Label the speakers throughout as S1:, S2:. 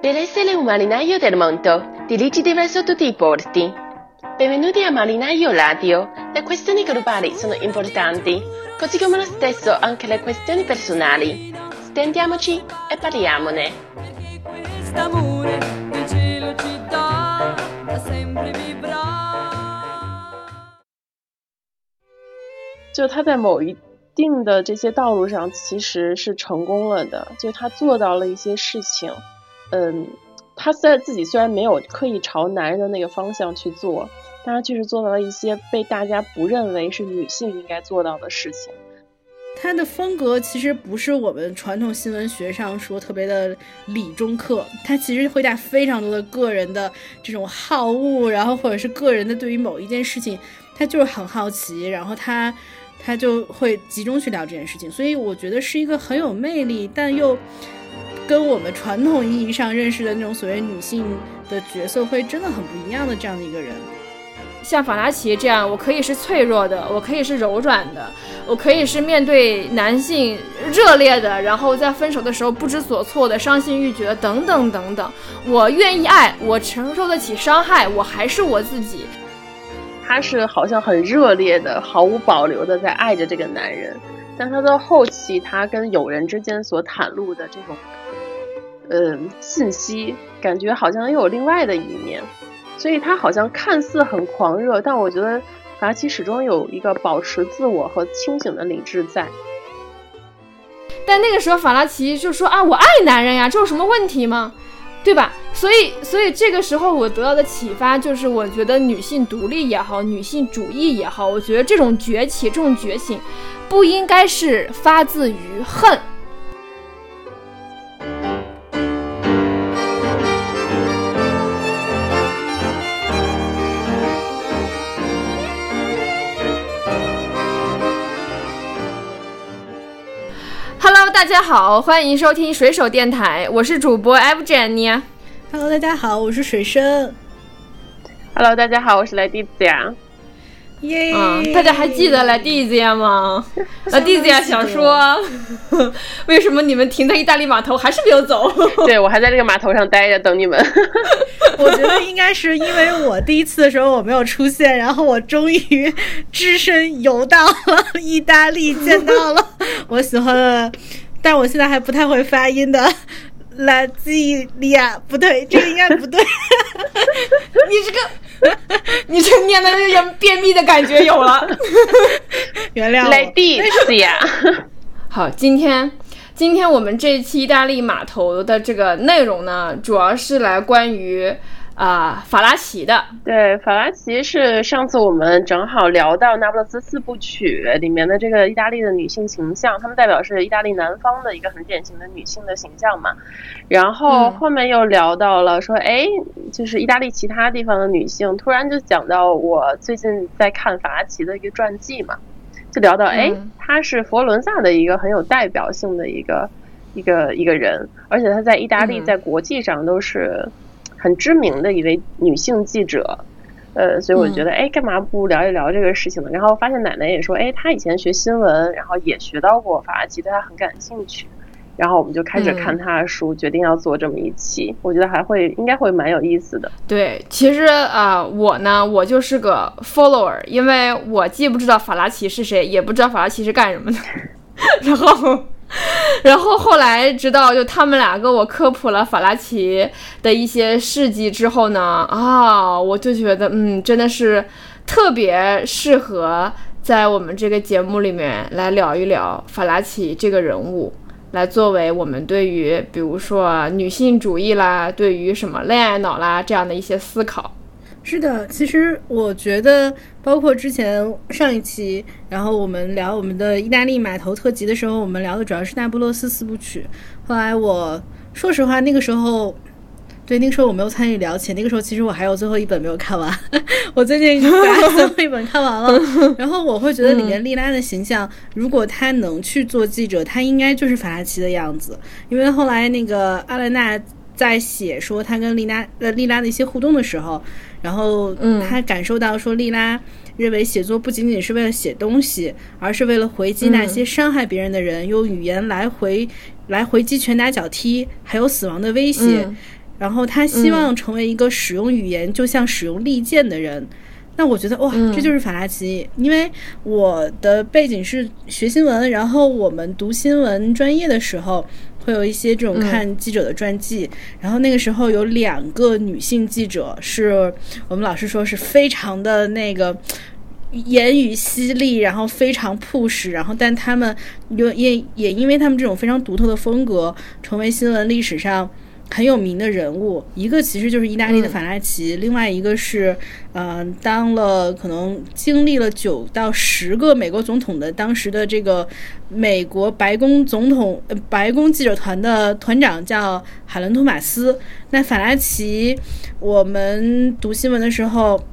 S1: Dell'essere un marinaio del mondo, dirigi verso tutti i porti. Benvenuti a Marinaio Radio. Le questioni globali sono importanti, così come lo stesso anche le questioni personali. Stendiamoci e parliamone.
S2: Quest'amore del cielo ci dà da sempre vivrà.
S3: 就他在某一定的这些道路上其实是成功了的，就他做到了一些事情， 嗯，他虽然自己虽然没有刻意朝男人的那个方向去做，但他确实做到了一些被大家不认为是女性应该做到的事情。
S4: 他的风格其实不是我们传统新闻学上说特别的理中客，他其实会带非常多的个人的这种好恶，然后或者是个人的对于某一件事情，他就是很好奇，然后他他就会集中去聊这件事情，所以我觉得是一个很有魅力，但又跟我们传统意义上认识的那种所谓女性的角色会真的很不一样的这样的一个人。
S5: 像法拉奇这样，我可以是脆弱的，我可以是柔软的，我可以是面对男性热烈的，然后在分手的时候不知所措的、伤心欲绝等等等等。我愿意爱，我承受得起伤害，我还是我自己。
S3: 他是好像很热烈的、毫无保留的在爱着这个男人，但他到后期，他跟友人之间所袒露的这种，呃，信息，感觉好像又有另外的一面。所以他好像看似很狂热，但我觉得法拉奇始终有一个保持自我和清醒的理智在。
S5: 但那个时候，法拉奇就说啊，我爱男人呀，这有什么问题吗？对吧？所以，所以这个时候我得到的启发就是，我觉得女性独立也好，女性主义也好，我觉得这种崛起、这种觉醒，不应该是发自于恨。Hello，大家好，欢迎收听水手电台，我是主播 F Jenny。
S4: Hello，大家好，我是水生。
S3: Hello，大家好，我是来蒂子呀。
S4: 耶、
S5: 嗯，大家还记得来蒂子呀吗？来蒂子呀，想说，为什么你们停在意大利码头还是没有走？
S3: 对我还在这个码头上待着等你们。
S4: 我觉得应该是因为我第一次的时候我没有出现，然后我终于只身游到了意大利，见到了 我喜欢的，但我现在还不太会发音的拉基利亚，不对，这个应该不对。
S5: 你这个，你这念的有点便秘的感觉有了。
S4: 原谅
S3: 莱
S4: 我。
S3: 蒂子呀。
S5: 好，今天今天我们这一期意大利码头的这个内容呢，主要是来关于啊、法拉奇的。
S3: 对，法拉奇是上次我们正好聊到《那不勒斯四部曲》里面的这个意大利的女性形象，她们代表是意大利南方的一个很典型的女性的形象嘛。然后
S5: 嗯
S3: 后面又聊到了说，哎，就是意大利其他地方的女性，突然就讲到我最近在看法拉奇的一个传记嘛，就聊到，哎
S5: 嗯，
S3: 她是佛罗伦萨的一个很有代表性的一个一个一个人，而且她在意大利
S5: 嗯
S3: 在国际上都是很知名的一位女性记者。呃，所以我觉得，哎，干嘛不聊一聊这个事情呢？然后发现奶奶也说，哎，她以前学新闻，然后也学到过法拉奇，对她很感兴趣。然后我们就开始看她的书，决定要做这么一期。我觉得还会应该会蛮有意思的。
S5: 对，其实啊、我呢，我就是个 follower，因为我既不知道法拉奇是谁，也不知道法拉奇是干什么的。然后，然后后来直到就他们俩跟我科普了法拉奇的一些事迹之后呢，啊，我就觉得，嗯，真的是特别适合在我们这个节目里面来聊一聊法拉奇这个人物。来作为我们对于比如说女性主义啦，对于什么恋爱脑啦这样的一些思考。
S4: 是的，其实我觉得，包括之前上一期，然后我们聊我们的意大利码头特辑的时候，我们聊的主要是那不勒斯四部曲。后来我说实话，那个时候，对那个时候我没有参与聊起，那个时候其实我还有最后一本没有看完，我最近把 最后一本看完了。然后我会觉得里面莉拉的形象，如果她能去做记者，她应该就是法拉奇的样子，因为后来那个阿莱娜。在写说他跟丽拉呃丽拉的一些互动的时候，然后
S5: 嗯
S4: 他感受到说丽拉认为写作不仅仅是为了写东西，而是为了回击那些伤害别人的人，用语言来回来回击拳打脚踢，还有死亡的威胁。
S5: 嗯
S4: 然后他希望成为一个使用语言就像使用利剑的人。那我觉得哇，这就是法拉奇，因为我的背景是学新闻，然后我们读新闻专业的时候。会有一些这种看记者的传记，然后那个时候有两个女性记者，是我们老师说是非常的那个言语犀利，然后非常 push，然后但他们又也也因为他们这种非常独特的风格，成为新闻历史上。很有名的人物，一个其实就是意大利的法拉奇，另外一个是，嗯，当了可能经历了九到十个美国总统的当时的这个美国白宫总统白宫记者团的团长叫海伦托马斯。那法拉奇，我们读新闻的时候，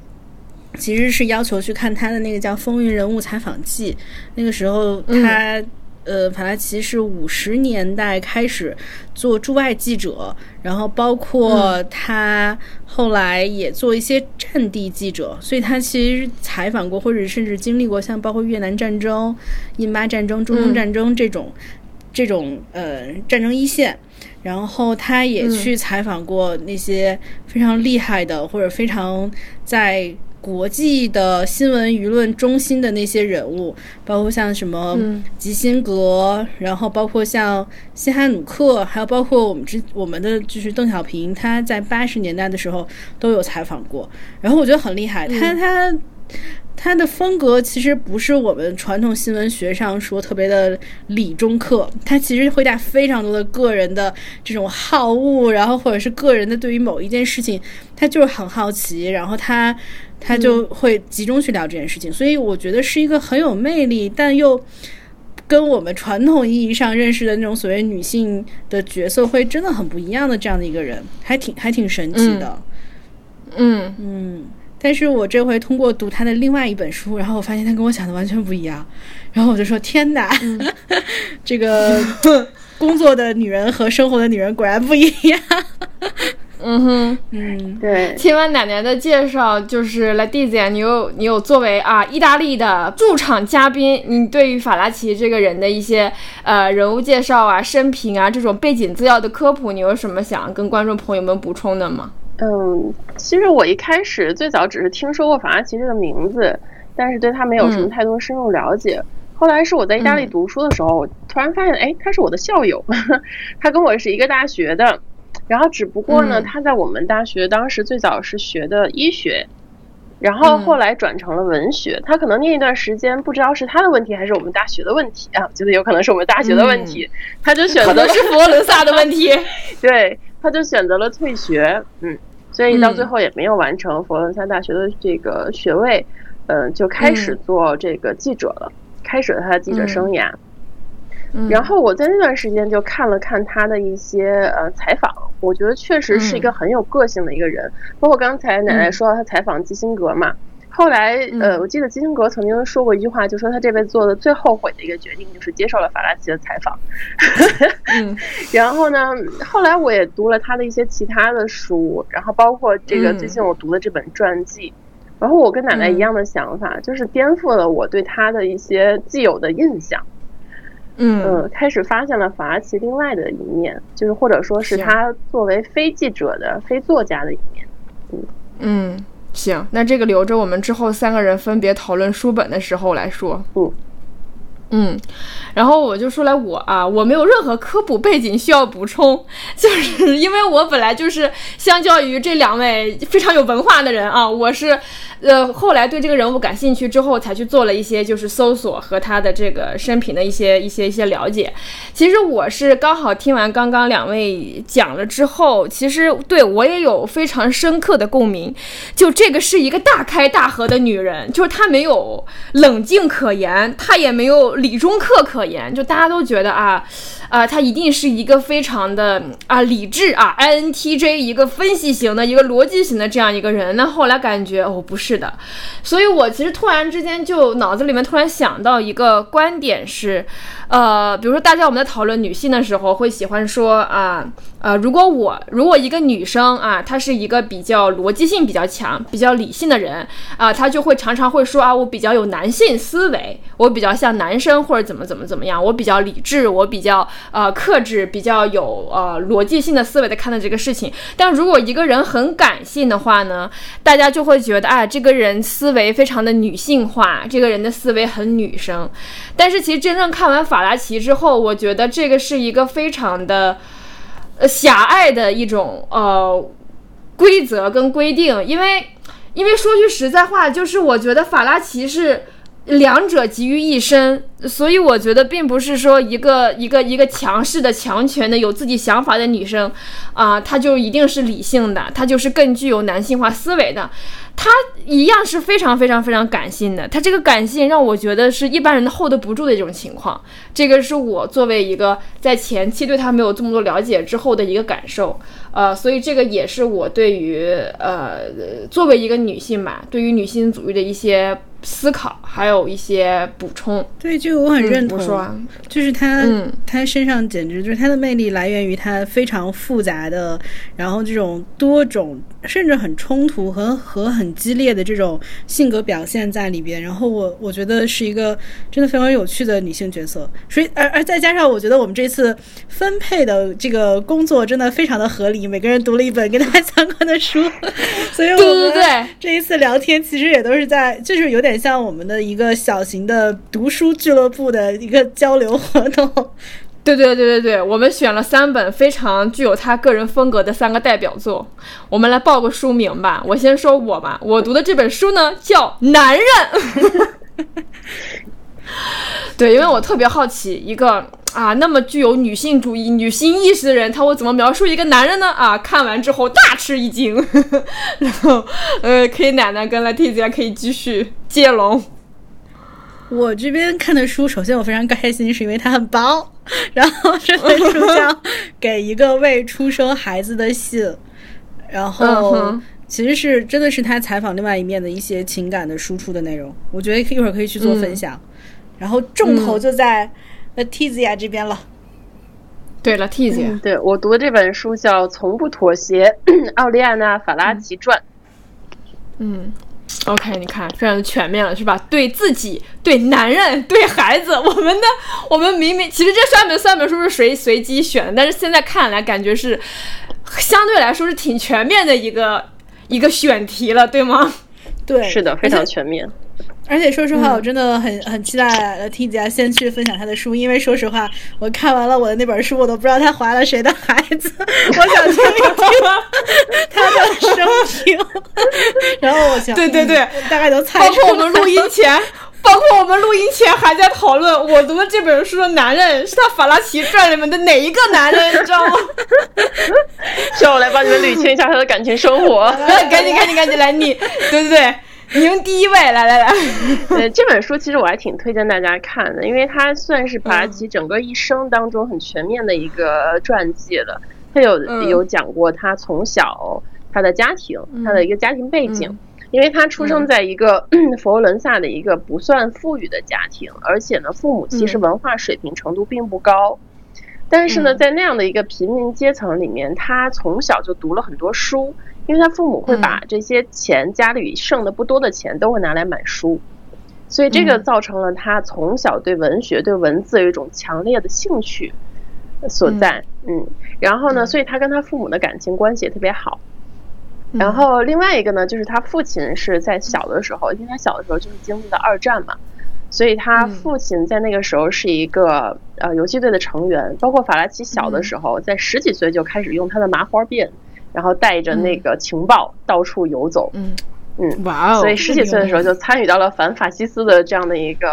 S4: 其实是要求去看他的那个叫《风云人物采访记》，那个时候他。呃，法拉奇是五十年代开始做驻外记者，然后包括他后来也做一些战地记者，所以他其实采访过或者甚至经历过像包括越南战争、印巴战争、中东战争这种这种呃战争一线，然后他也去采访过那些非常厉害的或者非常在。国际的新闻舆论中心的那些人物，包括像什么基辛格，然后包括像西哈努克，还有包括我们之我们的就是邓小平，他在八十年代的时候都有采访过。然后我觉得很厉害，他他他的风格其实不是我们传统新闻学上说特别的理中客，他其实会带非常多的个人的这种好恶，然后或者是个人的对于某一件事情，他就是很好奇，然后他。他就会集中去聊这件事情，所以我觉得是一个很有魅力，但又跟我们传统意义上认识的那种所谓女性的角色会真的很不一样的这样的一个人，还挺还挺神奇的。
S5: 嗯
S4: 嗯，但是我这回通过读他的另外一本书，然后我发现他跟我想的完全不一样，然后我就说天哪，这个工作的女人和生活的女人果然不一样。
S5: 嗯哼，
S3: 嗯，对。
S5: 听完奶奶的介绍，就是来弟姐，你有你有作为啊意大利的驻场嘉宾，你对于法拉奇这个人的一些呃人物介绍啊、生平啊这种背景资料的科普，你有什么想跟观众朋友们补充的吗？
S3: 嗯，其实我一开始最早只是听说过法拉奇这个名字，但是对他没有什么太多深入了解。后来是我在意大利读书的时候，突然发现，哎，他是我的校友，他跟我是一个大学的。然后只不过呢，他在我们大学当时最早是学的医学，然后后来转成了文学。他可能那一段时间不知道是他的问题还是我们大学的问题啊，我觉得有可能是我们大学的问题。他就选择
S5: 了是佛罗伦萨的问题，
S3: 对，他就选择了退学，嗯，所以到最后也没有完成佛罗伦萨大学的这个学位，嗯，就开始做这个记者了，开始了他的记者生涯。然后我在那段时间就看了看他的一些呃采访，我觉得确实是一个很有个性的一个人。包括刚才奶奶说到他采访基辛格嘛，后来呃，我记得基辛格曾经说过一句话，就说他这辈子做的最后悔的一个决定就是接受了法拉奇的采访。然后呢，后来我也读了他的一些其他的书，然后包括这个最近我读的这本传记，然后我跟奶奶一样的想法，就是颠覆了我对他的一些既有的印象。嗯，开始发现了法拉奇另外的一面，就是或者说是他作为非记者的、非作家的一面。
S5: 嗯嗯，行，那这个留着我们之后三个人分别讨论书本的时候来说。
S3: 嗯
S5: 嗯，然后我就说来我啊，我没有任何科普背景需要补充，就是因为我本来就是相较于这两位非常有文化的人啊，我是。呃，后来对这个人物感兴趣之后，才去做了一些就是搜索和他的这个生平的一些一些一些了解。其实我是刚好听完刚刚两位讲了之后，其实对我也有非常深刻的共鸣。就这个是一个大开大合的女人，就是她没有冷静可言，她也没有理中客可言，就大家都觉得啊。啊，他一定是一个非常的啊理智啊，INTJ 一个分析型的一个逻辑型的这样一个人。那后来感觉哦不是的，所以我其实突然之间就脑子里面突然想到一个观点是。呃，比如说，大家我们在讨论女性的时候，会喜欢说啊，呃，如果我如果一个女生啊，她是一个比较逻辑性比较强、比较理性的人啊，她就会常常会说啊，我比较有男性思维，我比较像男生或者怎么怎么怎么样，我比较理智，我比较呃克制、比较有呃逻辑性的思维的看待这个事情。但如果一个人很感性的话呢，大家就会觉得，哎，这个人思维非常的女性化，这个人的思维很女生。但是其实真正看完法拉奇之后，我觉得这个是一个非常的呃狭隘的一种呃规则跟规定，因为因为说句实在话，就是我觉得法拉奇是。两者集于一身，所以我觉得并不是说一个一个一个强势的、强权的、有自己想法的女生，啊、她就一定是理性的，她就是更具有男性化思维的。她一样是非常非常非常感性的，她这个感性让我觉得是一般人 hold 不住的一种情况。这个是我作为一个在前期对她没有这么多了解之后的一个感受。呃，所以这个也是我对于呃作为一个女性吧，对于女性主义的一些思考，还有一些补充。
S4: 对，这个我很认同。
S5: 我说啊，
S4: 就是他，
S5: 嗯
S4: 他身上简直就是他的魅力来源于他非常复杂的，然后这种多种甚至很冲突和和很激烈的这种性格表现在里边。然后我我觉得是一个真的非常有趣的女性角色。所以而而再加上我觉得我们这次分配的这个工作真的非常的合理，每个人读了一本跟他相关的书，所以我们
S5: 对
S4: 这一次聊天其实也都是在，就是有点像我们的一个小型的读书俱乐部的一个交流活动。
S5: 对对对对对，我们选了三本非常具有他个人风格的三个代表作，我们来报个书名吧。我先说我吧，我读的这本书呢叫《男人》。对，因为我特别好奇，一个啊那么具有女性主义、女性意识的人，他会怎么描述一个男人呢？啊，看完之后大吃一惊。然后，呃，K 奶奶跟 Leticia 可以继续接龙。
S4: 我这边看的书，首先我非常开心，是因为它很薄。然后这本书叫《给一个未出生孩子的信》，然
S5: 嗯
S4: 后其实是真的是他采访另外一面的一些情感的输出的内容。我觉得一会儿可以去做分享。然后重头就在 Letizia 这边了。
S5: 对，Leticia，、
S3: 嗯，对我读的这本书叫《从不妥协：奥利安娜·法拉奇传》。
S5: 嗯，OK，你看，非常的全面了，是吧？对自己、对男人、对孩子，我们的我们明明其实这三本三本书是随随机选的，但是现在看来感觉是相对来说是挺全面的一个一个选题了，对吗？
S4: 对，
S3: 是的，非常全面。
S4: 而且说实话，我真的很很期待 T 姐先去分享她的书，因为说实话，我看完了我的那本书，我都不知道她怀了谁的孩子，我想听一听 她的生平。然后我想，
S5: 对对对
S4: 嗯大概能猜
S5: 包
S4: 出来
S5: 括我们录音前，包括我们录音前还在讨论，我读的这本书的男人是他《法拉奇传》里面的哪一个男人，你知道吗？
S3: 需要我来帮你们捋清一下他的感情生活。
S5: 赶紧赶紧赶紧来你，对对对，您第一位，来来来，
S3: 呃，这本书其实我还挺推荐大家看的，因为它算是法拉奇整个一生当中很全面的一个传记了。他有
S5: 嗯。
S3: 有讲过他从小他的家庭，他的一个家庭背景。因为他出生在一个 佛罗伦萨的一个不算富裕的家庭，而且呢，父母其实文化水平程度并不高。但是呢，在那样的一个平民阶层里面，他从小就读了很多书，因为他父母会把这些钱，家里剩的不多的钱都会拿来买书，所以这个造成了他从小对文学、对文字有一种强烈的兴趣所在。嗯，然后呢，所以他跟他父母的感情关系也特别好。然后另外一个呢，就是他父亲是在小的时候，因为他小的时候就是经历了二战嘛，所以他父亲在那个时候是一个呃游击队的成员。包括法拉奇小的时候，在十几岁就开始用他的麻花辫，然后带着那个情报到处游走。
S5: 嗯。
S3: 嗯，
S5: 哇哦，
S3: 所以十几岁的时候就参与到了反法西斯的这样的一个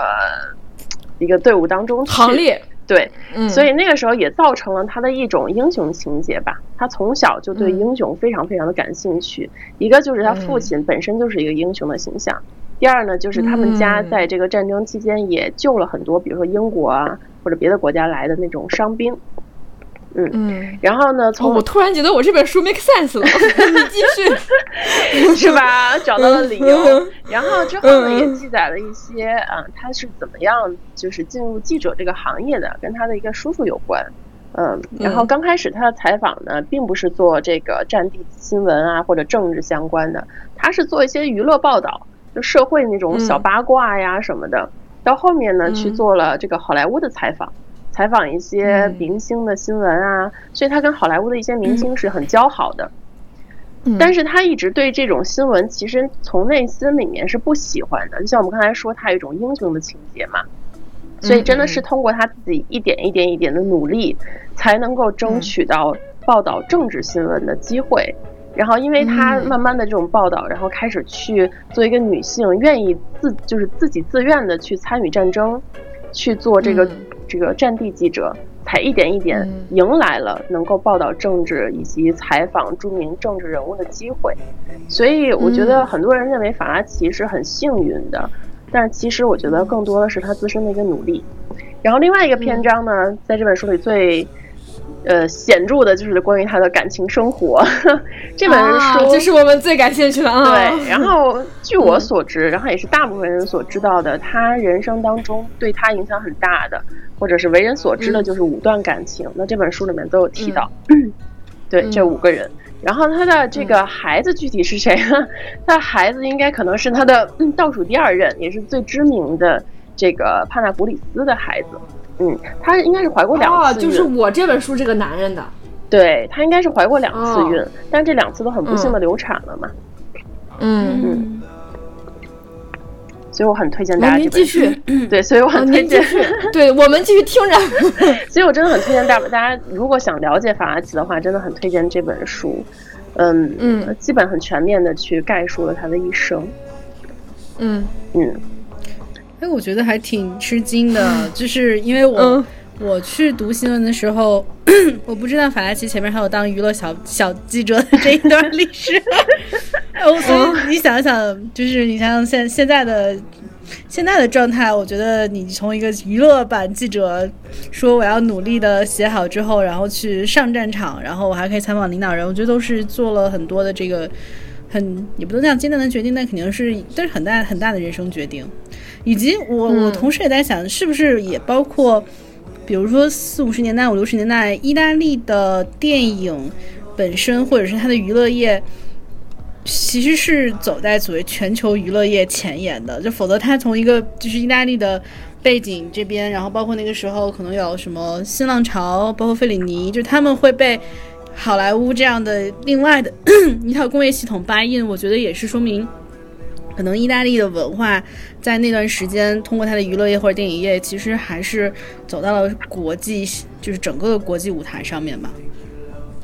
S3: 一个队伍当中去。
S5: 行列，
S3: 对，
S5: 嗯，
S3: 所以那个时候也造成了他的一种英雄情节吧。他从小就对英雄非常非常的感兴趣。一个就是他父亲本身就是一个英雄的形象，第二呢就是他们家在这个战争期间也救了很多，比如说英国啊或者别的国家来的那种伤兵。嗯，
S5: 嗯。
S3: 然后呢，
S5: 哦，
S3: 从
S5: 我突然觉得我这本书 make sense 了，你继续。
S3: 是吧？找到了理由
S5: 嗯。
S3: 然后之后呢，
S5: 嗯
S3: 也记载了一些啊，他是怎么样就是进入记者这个行业的，跟他的一个叔叔有关。嗯，然后
S5: 嗯
S3: 刚开始他的采访呢，并不是做这个战地新闻啊或者政治相关的，他是做一些娱乐报道，就社会那种小
S5: 嗯
S3: 八卦呀什么的。到后面呢，去
S5: 嗯
S3: 做了这个好莱坞的采访。采访一些
S5: 嗯
S3: 明星的新闻啊，所以他跟好莱坞的一些明星是很交好的。
S5: 嗯
S3: 但是他一直对这种新闻，其实从内心里面是不喜欢的。就像我们刚才说，他有一种英雄的情节嘛，所以真的是通过他自己一点一点一点的努力，才能够争取到报道政治新闻的机会。然后，因为他
S5: 嗯
S3: 慢慢的这种报道，然后开始去做一个女性，愿意自就是自己自愿的去参与战争，去做这个、
S5: 嗯。
S3: 这个战地记者，才一点一点
S5: 嗯。
S3: 迎来了能够报道政治以及采访著名政治人物的机会。所以我觉得
S5: 嗯。
S3: 很多人认为法拉奇是很幸运的，但是其实我觉得更多的是他自身的一个努力。然后另外一个篇章呢，在这本书里最呃显著的就是关于他的感情生活。这本
S5: 啊
S3: 书、
S5: 这是我们最感兴趣的啊。
S3: 对，然后据我所知，然后也是大部分人所知道的，他人生当中对他影响很大的，或者是为人所知的，
S5: 嗯
S3: 就是五段感情。那这本书里面都有提到，对这
S5: 嗯
S3: 五个人。然后他的这个孩子具体是谁呢？他的孩子应该可能是他的嗯倒数第二任，也是最知名的这个帕纳古里斯的孩子。嗯，他应该是怀过两
S5: 哦，
S3: 次孕，
S5: 就是我这本书这个男人的。
S3: 对他应该是怀过两次孕，
S5: 哦
S3: 但这两次都很不幸的流产了嘛。
S5: 嗯，
S3: 嗯，所以我很推荐大家
S5: 您
S3: 这本书。
S5: 继续，
S3: 对，所以我
S5: 哦
S3: 很推荐，
S5: 您继续，对我们继续听着。
S3: 所以我真的很推荐大大家，如果想了解法拉奇的话，真的很推荐这本书。嗯
S5: 嗯，
S3: 基本很全面的去概述了他的一生。
S5: 嗯
S3: 嗯
S4: 哎，我觉得还挺吃惊的，就是因为我、
S5: 嗯
S4: 我去读新闻的时候，我不知道法拉奇前面还有当娱乐小小记者的这一段历史。哦，所以你想想，就是你想想现现在的现在的状态，我觉得你从一个娱乐版记者说我要努力的写好之后，然后去上战场，然后我还可以采访领导人，我觉得都是做了很多的这个很也不能叫艰难的决定，但肯定是但是很大很大的人生决定。以及我我
S5: 嗯
S4: 同时也在想，是不是也包括，比如说四五十年代、五六十年代，意大利的电影本身，或者是它的娱乐业，其实是走在所谓全球娱乐业前沿的。就否则，它从一个就是意大利的背景这边，然后包括那个时候可能有什么新浪潮，包括费里尼，就他们会被好莱坞这样的另外的 一套工业系统掰印，我觉得也是说明。可能意大利的文化在那段时间，通过它的娱乐业或者电影业，其实还是走到了国际，就是整个国际舞台上面吧。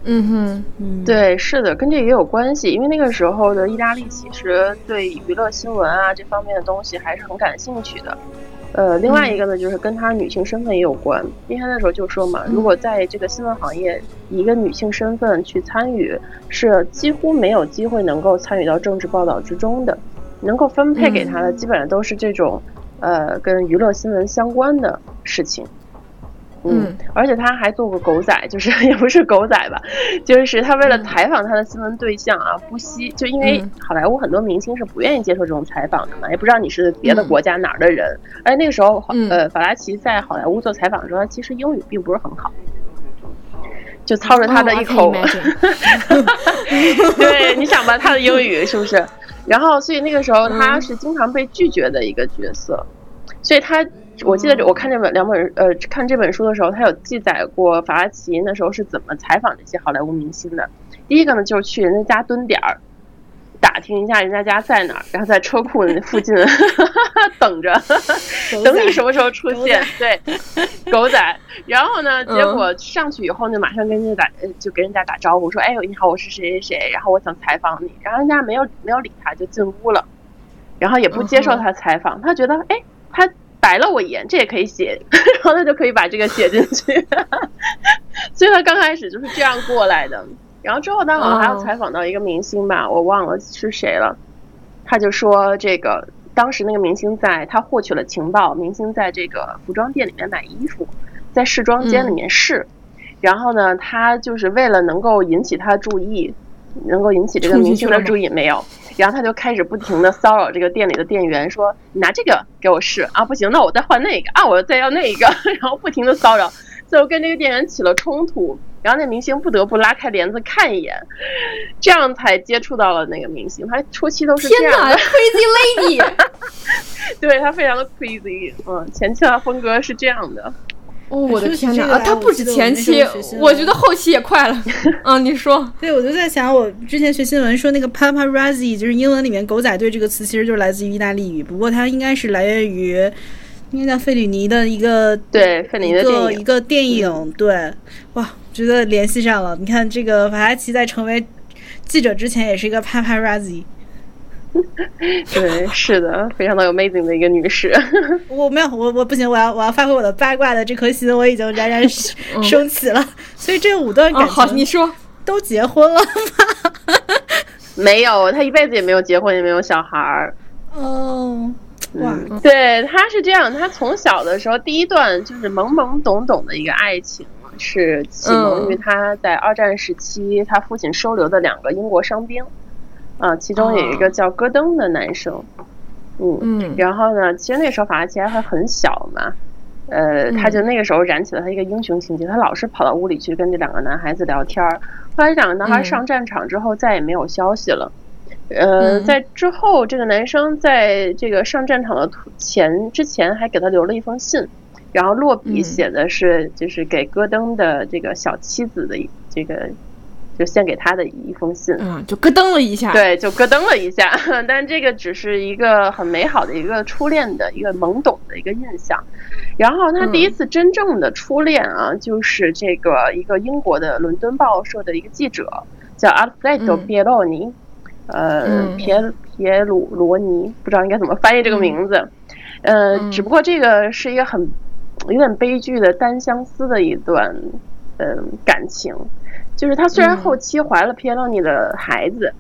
S5: 嗯哼，
S4: 嗯，
S3: 对，是的，跟这也有关系，因为那个时候的意大利其实对娱乐新闻啊这方面的东西还是很感兴趣的。呃，另外一个呢，就是跟她女性身份也有关，因为她那时候就说嘛，如果在这个新闻行业以一个女性身份去参与，是几乎没有机会能够参与到政治报道之中的，能够分配给他的基本上都是这种呃跟娱乐新闻相关的事情。嗯，而且他还做过狗仔，就是 也不是狗仔吧，就是他为了采访他的新闻对象啊，不惜就因为
S5: 嗯。
S3: 好莱坞很多明星是不愿意接受这种采访的嘛，也不知道你是别的国家哪儿的人。而那个时候，
S5: 嗯。
S3: 呃，法拉奇在好莱坞做采访的时候，他其实英语并不是很好，就操着他的一口，对，你想吧，他的英语是不是？然后，所以那个时候他是经常被拒绝的一个角色，所以他。我记得我看这本两本呃看这本书的时候，他有记载过法拉奇那时候是怎么采访这些好莱坞明星的。第一个呢，就是去人家家蹲点儿，打听一下人家家在哪儿，然后在车库那附近 等着，等你什么时候出现。对，狗仔。然后呢，结果上去以后呢，马上跟人家打，呃就跟人家打招呼说：“哎，你好，我是谁谁谁，然后我想采访你。”然后人家没有没有理他，就进屋了，然后也不接受他采访。他觉得，哎，他。白了我一眼，这也可以写，然后他就可以把这个写进去，所以他刚开始就是这样过来的。然后之后他好像还要采访到一个明星吧，我忘了是谁了。他就说这个当时那个明星在他获取了情报，明星在这个服装店里面买衣服，在试装间里面试，然后呢，他就是为了能够引起他的注意，能够引起这个明星的注意，没有。然后他就开始不停的骚扰这个店里的店员，说：“你拿这个给我试啊，不行，那我再换那个啊，我再要那个。” 然后不停的骚扰，最后跟那个店员起了冲突。然后那明星不得不拉开帘子看一眼，这样才接触到了那个明星。他初期都是这样的，
S5: Crazy Lady，
S3: 对他非常的 crazy，嗯，前期的风格是这样的。
S5: 哦，我的天哪！啊，他不止前期我觉得后期也快了。嗯，你说，
S4: 对，我就在想，我之前学新闻说那个 paparazzi，就是英文里面“狗仔队”这个词，其实就是来自于意大利语，不过它应该是来源于应该叫费里尼的一个
S3: 对费里尼的
S4: 一
S3: 电影
S4: 个一个电影，对，哇，觉得联系上了。你看这个法拉奇在成为记者之前也是一个 paparazzi，
S3: 对，是的，非常的 amazing 的一个女士。
S4: 我没有，我我不行，我要我要发挥我的八卦的这颗心，我已经冉冉 升起了。所以这五段
S5: 啊，
S4: 感
S5: 好，你说，
S4: 都结婚了吗？
S3: 没有，他一辈子也没有结婚，也没有小孩儿。
S4: 哦，
S3: 对，他是这样，他从小的时候第一段就是懵懵懂懂的一个爱情，是启蒙于他在二战时期他父亲收留的两个英国伤兵，啊、其中有一个叫戈登的男生，嗯，
S5: 嗯。
S3: 然后呢，其实那时候法拉奇还很小嘛，呃，他就那个时候燃起了他一个英雄情节，他老是跑到屋里去跟这两个男孩子聊天儿。后来这两个男孩
S5: 嗯。
S3: 上战场之后再也没有消息了。呃，
S5: 嗯
S3: 在之后，这个男生在这个上战场的途前之前还给他留了一封信，然后落笔
S5: 嗯
S3: 写的是就是给戈登的这个小妻子的这个就献给他的一封信。
S5: 嗯，就咯噔了一下。，
S3: 对，就咯噔了一下，但这个只是一个很美好的一个初恋的一个懵懂的一个印象。然后他第一次真正的初恋啊，就是这个一个英国的伦敦报社的一个记者，叫阿尔弗雷多·
S5: 嗯
S3: 皮耶洛尼，呃，
S5: 嗯
S3: 皮耶皮耶鲁罗尼，不知道应该怎么翻译这个名字。呃，
S5: 嗯
S3: 只不过这个是一个很有点悲剧的单相思的一段嗯、感情。就是他虽然
S5: 嗯
S3: 后期怀了皮耶洛尼的孩子，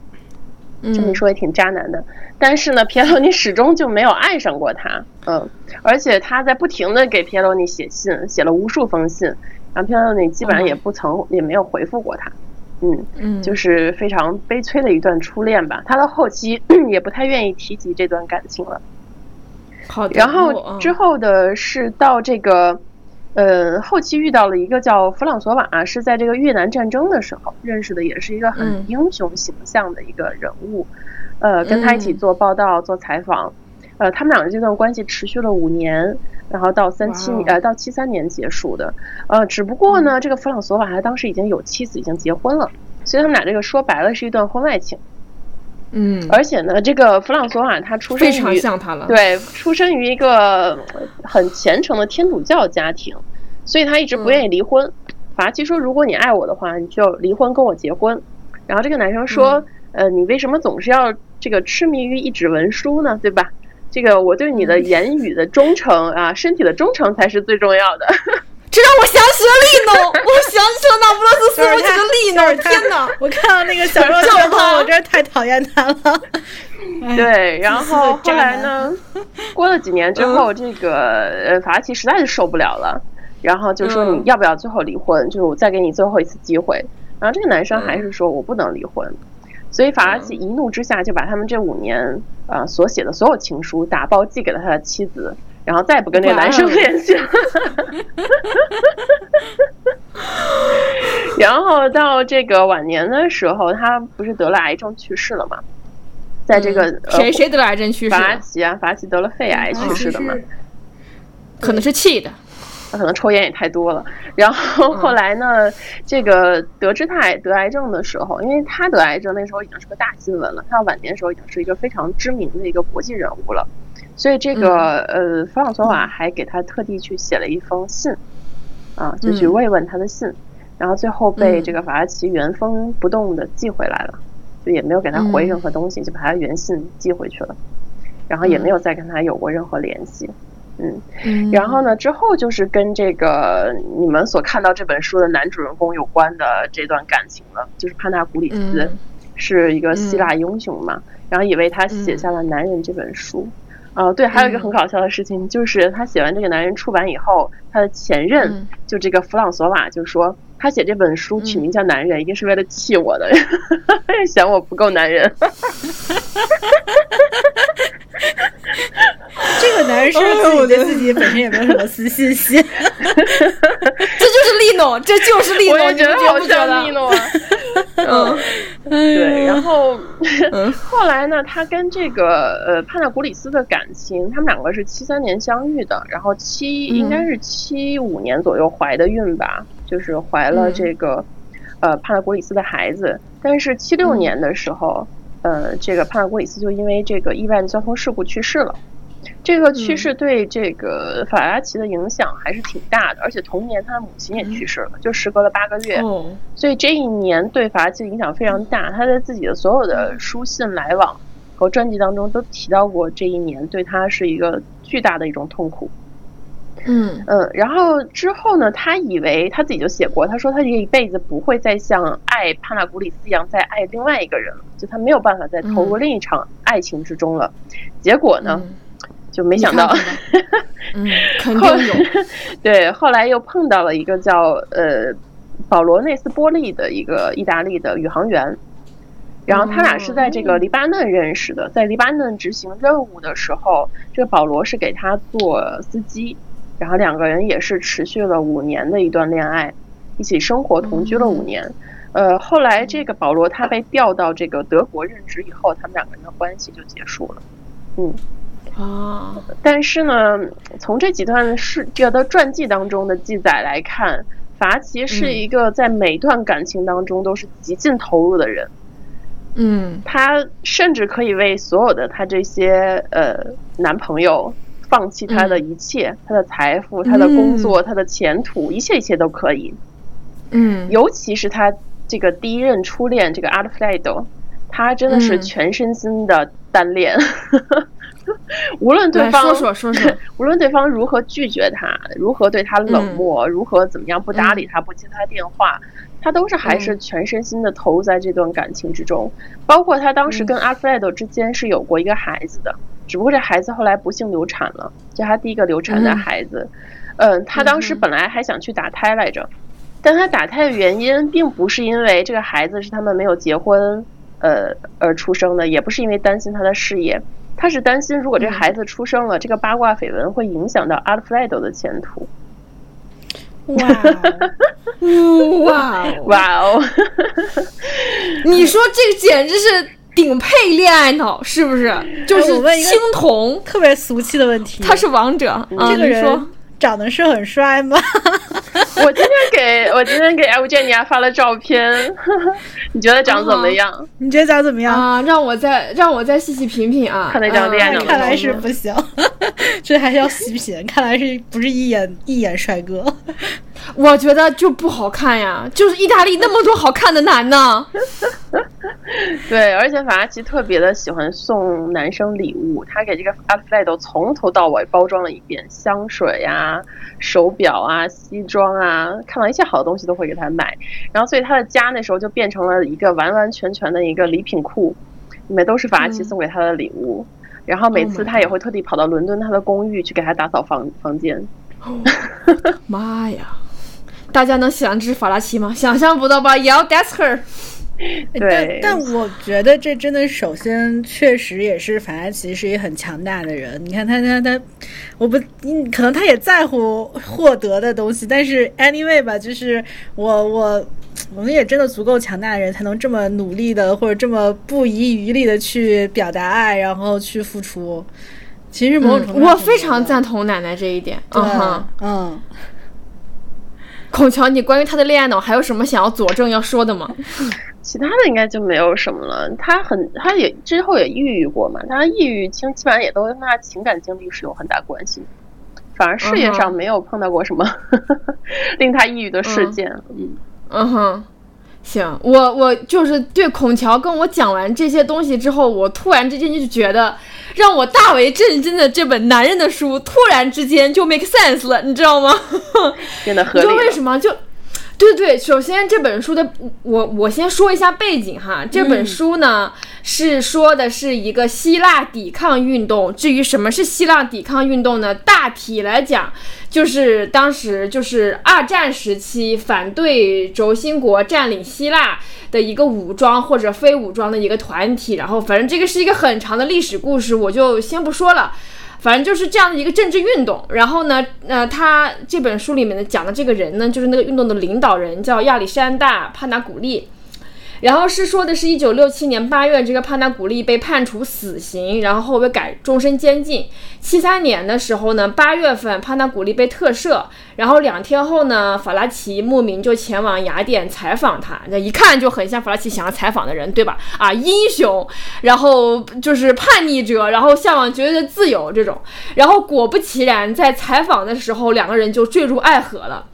S3: 嗯这么说也挺渣男的。但是呢，皮耶罗尼始终就没有爱上过他，嗯，而且他在不停的给皮耶罗尼写信，写了无数封信，然后皮耶罗尼基本上也不曾、也没有回复过他，嗯，
S5: 嗯，
S3: 就是非常悲催的一段初恋吧。他到后期 也不太愿意提及这段感情了。
S5: 好的。
S3: 然后之后的是到这个，呃，后期遇到了一个叫弗朗索瓦，是在这个越南战争的时候认识的，也是一个很
S5: 嗯
S3: 英雄形象的一个人物，呃，跟他一起
S5: 嗯
S3: 做报道、做采访，呃，他们两个这段关系持续了五年，然后到三七呃到七三年结束的，呃，只不过呢，这个弗朗索瓦他当时已经有妻子，已经结婚了，所以他们俩这个说白了是一段婚外情，
S5: 嗯，
S3: 而且呢，这个弗朗索瓦他出生
S5: 非常
S3: 于
S5: 像他了。，
S3: 对，出生于一个呃很虔诚的天主教家庭，所以他一直不愿意离婚。法拉奇说：“如果你爱我的话，你就离婚跟我结婚。”然后这个男生说：“呃，你为什么总是要这个痴迷于一纸文书呢？对吧？这个我对你的言语的忠诚啊，身体的忠诚才是最重要的。
S5: 这让我想起了利诺，我想起了那不勒斯四部曲的利诺。天哪！
S4: 我看到那个小说之
S5: 就是
S4: 后，我真是太讨厌他了。哎
S3: 对，然后后来呢，过了几年之后，这个呃法拉奇实在是受不了了，然后就说
S5: 嗯
S3: 你要不要最后离婚？就是我再给你最后一次机会。然后这个男生还是说我不能离婚，所以法拉奇一怒之下就把他们这五年啊、呃所写的所有情书打包寄给了他的妻子，然后再也不跟这个男生联系了。然后到这个晚年的时候，他不是得了癌症去世了嘛？在这个、呃
S5: 谁谁得了癌症去世
S3: 法拉？奇啊，法拉奇得了肺癌去世的嘛，
S5: 可能是气的。
S3: 他可能抽烟也太多了。然后后来呢，这个得知他得癌症的时候，因为他得癌症那时候已经是个大新闻了，他晚年的时候已经是一个非常知名的一个国际人物了，所以这个、呃，弗朗索瓦还给他特地去写了一封信，啊，就去
S5: 嗯
S3: 慰问他的信，然后最后被
S5: 嗯
S3: 这个法拉奇原封不动的寄回来了，就也没有给他回
S5: 嗯。
S3: 任何东西，就把他原信寄回去了，然后也没有再跟他有过任何联系。嗯，
S5: 嗯。
S3: 然后呢，之后就是跟这个你们所看到这本书的男主人公有关的这段感情了，就是潘纳古里斯
S5: 嗯。
S3: 是一个希腊英雄嘛，然后也为他写下了《男人》这本书。呃，对，还有一个很搞笑的事情，就是他写完这个《男人》出版以后，他的前任、
S5: 嗯。
S3: 就这个弗朗索瓦就说，他写这本书取名叫《男人》，一定是为了气我的，嫌我不够男人。
S4: 这个男人是不是自己对自己本身也没有什么私信心？
S5: 这就是利诺，这就是利诺，
S3: 我也觉得好
S5: 你们觉不觉得？
S3: 像尼诺啊。嗯，对，然后
S5: 嗯
S3: 后来呢，他跟这个呃帕纳古里斯的感情，他们两个是七三年相遇的，然后七、
S5: 嗯
S3: 应该是七五年左右怀的孕吧，就是怀了
S5: 嗯
S3: 这个、呃帕拉国里斯的孩子，但是七六
S5: 嗯
S3: 年的时候，呃，这个帕拉国里斯就因为这个意外的交通事故去世了。这个去
S5: 嗯
S3: 世对这个法拉奇的影响还是挺大的，而且同年他的母亲也去世了，就时隔了八个月。
S5: 哦，
S3: 所以这一年对法拉奇的影响非常大。他在自己的所有的书信来往和传记当中都提到过，这一年对他是一个巨大的一种痛苦。
S5: 嗯。
S3: 嗯，然后之后呢，他以为他自己就写过，他说他这一辈子不会再像爱帕纳古里斯一样再爱另外一个人了，就他没有办法再投入另一场爱情之中了。结果呢，
S5: 嗯
S3: 就没想到
S5: 嗯，肯定有，
S3: 对，后来又碰到了一个叫呃保罗内斯波利的一个意大利的宇航员，然后他俩是在这个黎巴嫩认识的，在黎巴嫩执行任务的时候，这个保罗是给他做司机，然后两个人也是持续了五年的一段恋爱，一起生活同居了五年。呃，后来这个保罗他被调到这个德国任职以后，他们两个人的关系就结束了。嗯，
S5: 啊，
S3: 但是呢，从这几段是这个的传记当中的记载来看，法拉奇是一个在每段感情当中都是极尽投入的人。
S5: 嗯
S3: 他甚至可以为所有的他这些呃男朋友放弃他的一切，他的财富、他的工作、他的前途，一切一切都可以。
S5: 嗯，
S3: 尤其是他这个第一任初恋这个阿德弗莱多，他真的是
S5: 嗯。
S3: 全身心的单恋。无论对方
S5: 说说说说，
S3: 无论对方如何拒绝他，如何对他冷漠，
S5: 嗯。
S3: 如何怎么样不搭理他、不接他电话，他都是还是
S5: 嗯
S3: 全身心的投入在这段感情之中。包括他当时
S5: 嗯
S3: 跟阿弗莱德之间是有过一个孩子的，只不过这孩子后来不幸流产了，这他第一个流产的
S5: 嗯
S3: 孩子。嗯，他当时本来还想去打胎来着，但他打胎的原因并不是因为这个孩子是他们没有结婚呃而出生的，也不是因为担心他的事业，他是担心如果这孩子出生了，这个八卦绯闻会影响到阿弗莱德的前途。
S4: 哇哦，
S5: 哇哦，
S3: 哇哦，
S5: 你说这个简直是顶配恋爱脑，是不是？就是青铜，
S4: 特别俗气的问题，
S5: 他是王者啊！
S4: 这个人长得是很帅吗？
S3: 我今天给我今天给艾维杰尼亚发了照片，你觉得长怎么样？
S4: 你觉得长怎么样？
S5: 啊，让我再让我再细细品品啊！
S3: 看那张脸
S5: 啊
S4: 看来是不行，这还是要细品。看来是不是一眼一眼帅哥？
S5: 我觉得就不好看呀，就是意大利那么多好看的男呢。
S3: 对，而且法拉奇特别的喜欢送男生礼物，他给这个阿弗莱多从头到尾包装了一遍，香水啊、手表啊、西装啊，啊看到一些好的东西都会给他买。然后，所以他的家那时候就变成了一个完完全全的一个礼品库，里面都是法拉奇送给他的礼物。然后每次他也会特地跑到伦敦他的公寓去给他打扫房房间。
S5: 妈呀！大家能想这是法拉奇吗？想象不到吧？Yell, that's her。
S3: 对
S4: 但但我觉得这真的，首先确实也是法拉奇是一个很强大的人。你看他他他，我不，嗯可能他也在乎获得的东西，但是 anyway 吧，就是我我我们也真的足够强大的人，才能这么努力的或者这么不遗余力的去表达爱，然后去付出。其实某种程度
S5: 嗯，我非常赞同奶奶这一点。
S4: 对
S5: 嗯哼，
S4: 嗯。
S5: 孔乔，你关于他的恋爱脑还有什么想要佐证要说的吗？
S3: 其他的应该就没有什么了。他很，他也之后也抑郁过嘛，他抑郁基基本上也都跟他情感经历是有很大关系的。反而事业上没有碰到过什么 令他抑郁的事件。嗯，
S5: 嗯哼，行，我我就是对孔乔跟我讲完这些东西之后，我突然之间就觉得，让我大为震惊的这本男人的书，突然之间就 make sense 了，你知道吗？
S3: 变得合
S5: 你知
S3: 理
S5: 为什么？就对对，首先这本书的我我先说一下背景哈，这本书呢、是说的是一个希腊抵抗运动。至于什么是希腊抵抗运动呢？大体来讲，就是当时就是二战时期反对轴心国占领希腊的一个武装或者非武装的一个团体。然后反正这个是一个很长的历史故事，我就先不说了。反正就是这样的一个政治运动。然后呢，呃，他这本书里面的讲的这个人呢，就是那个运动的领导人，叫亚历山大·潘纳古利。然后是说的是，一九六七年八月，这个帕纳古利被判处死刑，然后后被改终身监禁。七三年的时候呢，八月份帕纳古利被特赦，然后两天后呢，法拉奇慕名就前往雅典采访他，那一看就很像法拉奇想要采访的人，对吧？啊，英雄，然后就是叛逆者，然后向往绝对的自由这种。然后果不其然，在采访的时候，两个人就坠入爱河了。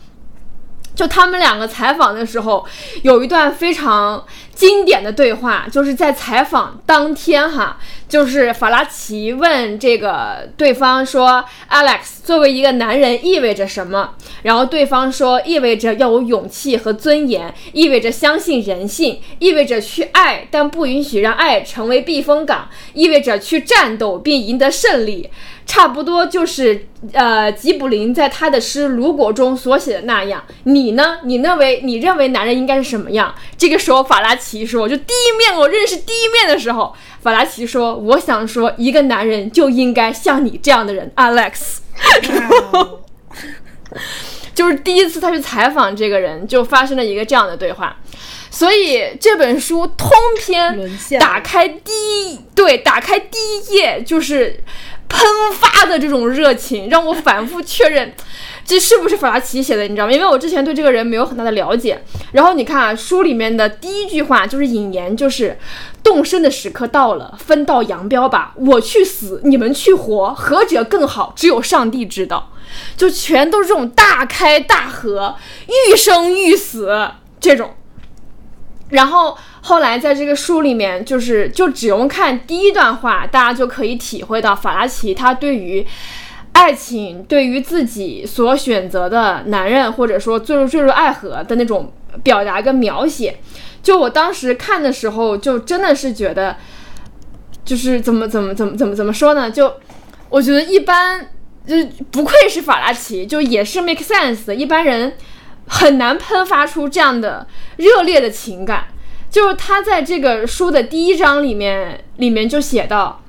S5: 就他们两个采访的时候，有一段非常经典的对话，就是在采访当天哈，就是法拉奇问这个对方说：“Alex，作为一个男人意味着什么？”然后对方说：“意味着要有勇气和尊严，意味着相信人性，意味着去爱，但不允许让爱成为避风港，意味着去战斗并赢得胜利。”差不多就是呃，吉卜林在他的诗《如果》中所写的那样。你呢？你认为你认为男人应该是什么样？这个时候，法拉奇说：“就第一面我认识第一面的时候，法拉奇说，我想说，一个男人就应该像你这样的人，Alex。”就是第一次他去采访这个人，就发生了一个这样的对话。所以这本书通篇打开第一对打开第一页就是喷发的这种热情，让我反复确认这是不是法拉奇写的，你知道吗？因为我之前对这个人没有很大的了解。然后你看啊，书里面的第一句话就是引言，就是动身的时刻到了，分道扬镳吧，我去死，你们去活，何者更好？只有上帝知道。就全都是这种大开大合、欲生欲死这种。然后后来在这个书里面，就是就只用看第一段话，大家就可以体会到法拉奇他对于爱情、对于自己所选择的男人，或者说坠入坠入爱河的那种表达跟描写。就我当时看的时候，就真的是觉得，就是怎么怎么怎么怎么怎么说呢？就我觉得一般，就不愧是法拉奇，就也是 make sense 的，一般人很难喷发出这样的热烈的情感。就是他在这个书的第一章里面，里面就写到，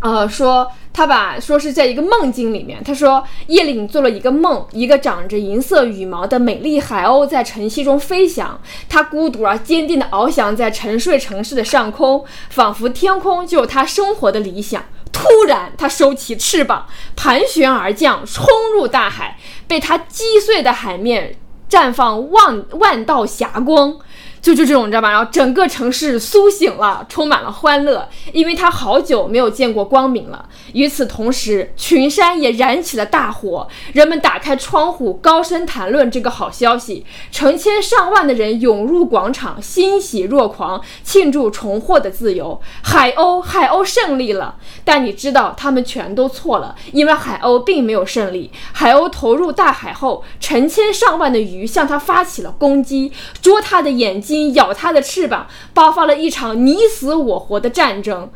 S5: 呃，说他把说是在一个梦境里面，他说叶岭做了一个梦，一个长着银色羽毛的美丽海鸥在晨曦中飞翔，它孤独而坚定地翱翔在沉睡城市的上空，仿佛天空就有它生活的理想。突然，它收起翅膀，盘旋而降，冲入大海，被它击碎的海面绽放万万道霞光。就就这种，你知道吧？然后整个城市苏醒了，充满了欢乐，因为他好久没有见过光明了。与此同时，群山也燃起了大火，人们打开窗户，高声谈论这个好消息。成千上万的人涌入广场，欣喜若狂，庆祝重获的自由。海鸥，海鸥胜利了！但你知道，他们全都错了，因为海鸥并没有胜利。海鸥投入大海后，成千上万的鱼向它发起了攻击，啄它的眼睛。咬它的翅膀，爆发了一场你死我活的战争。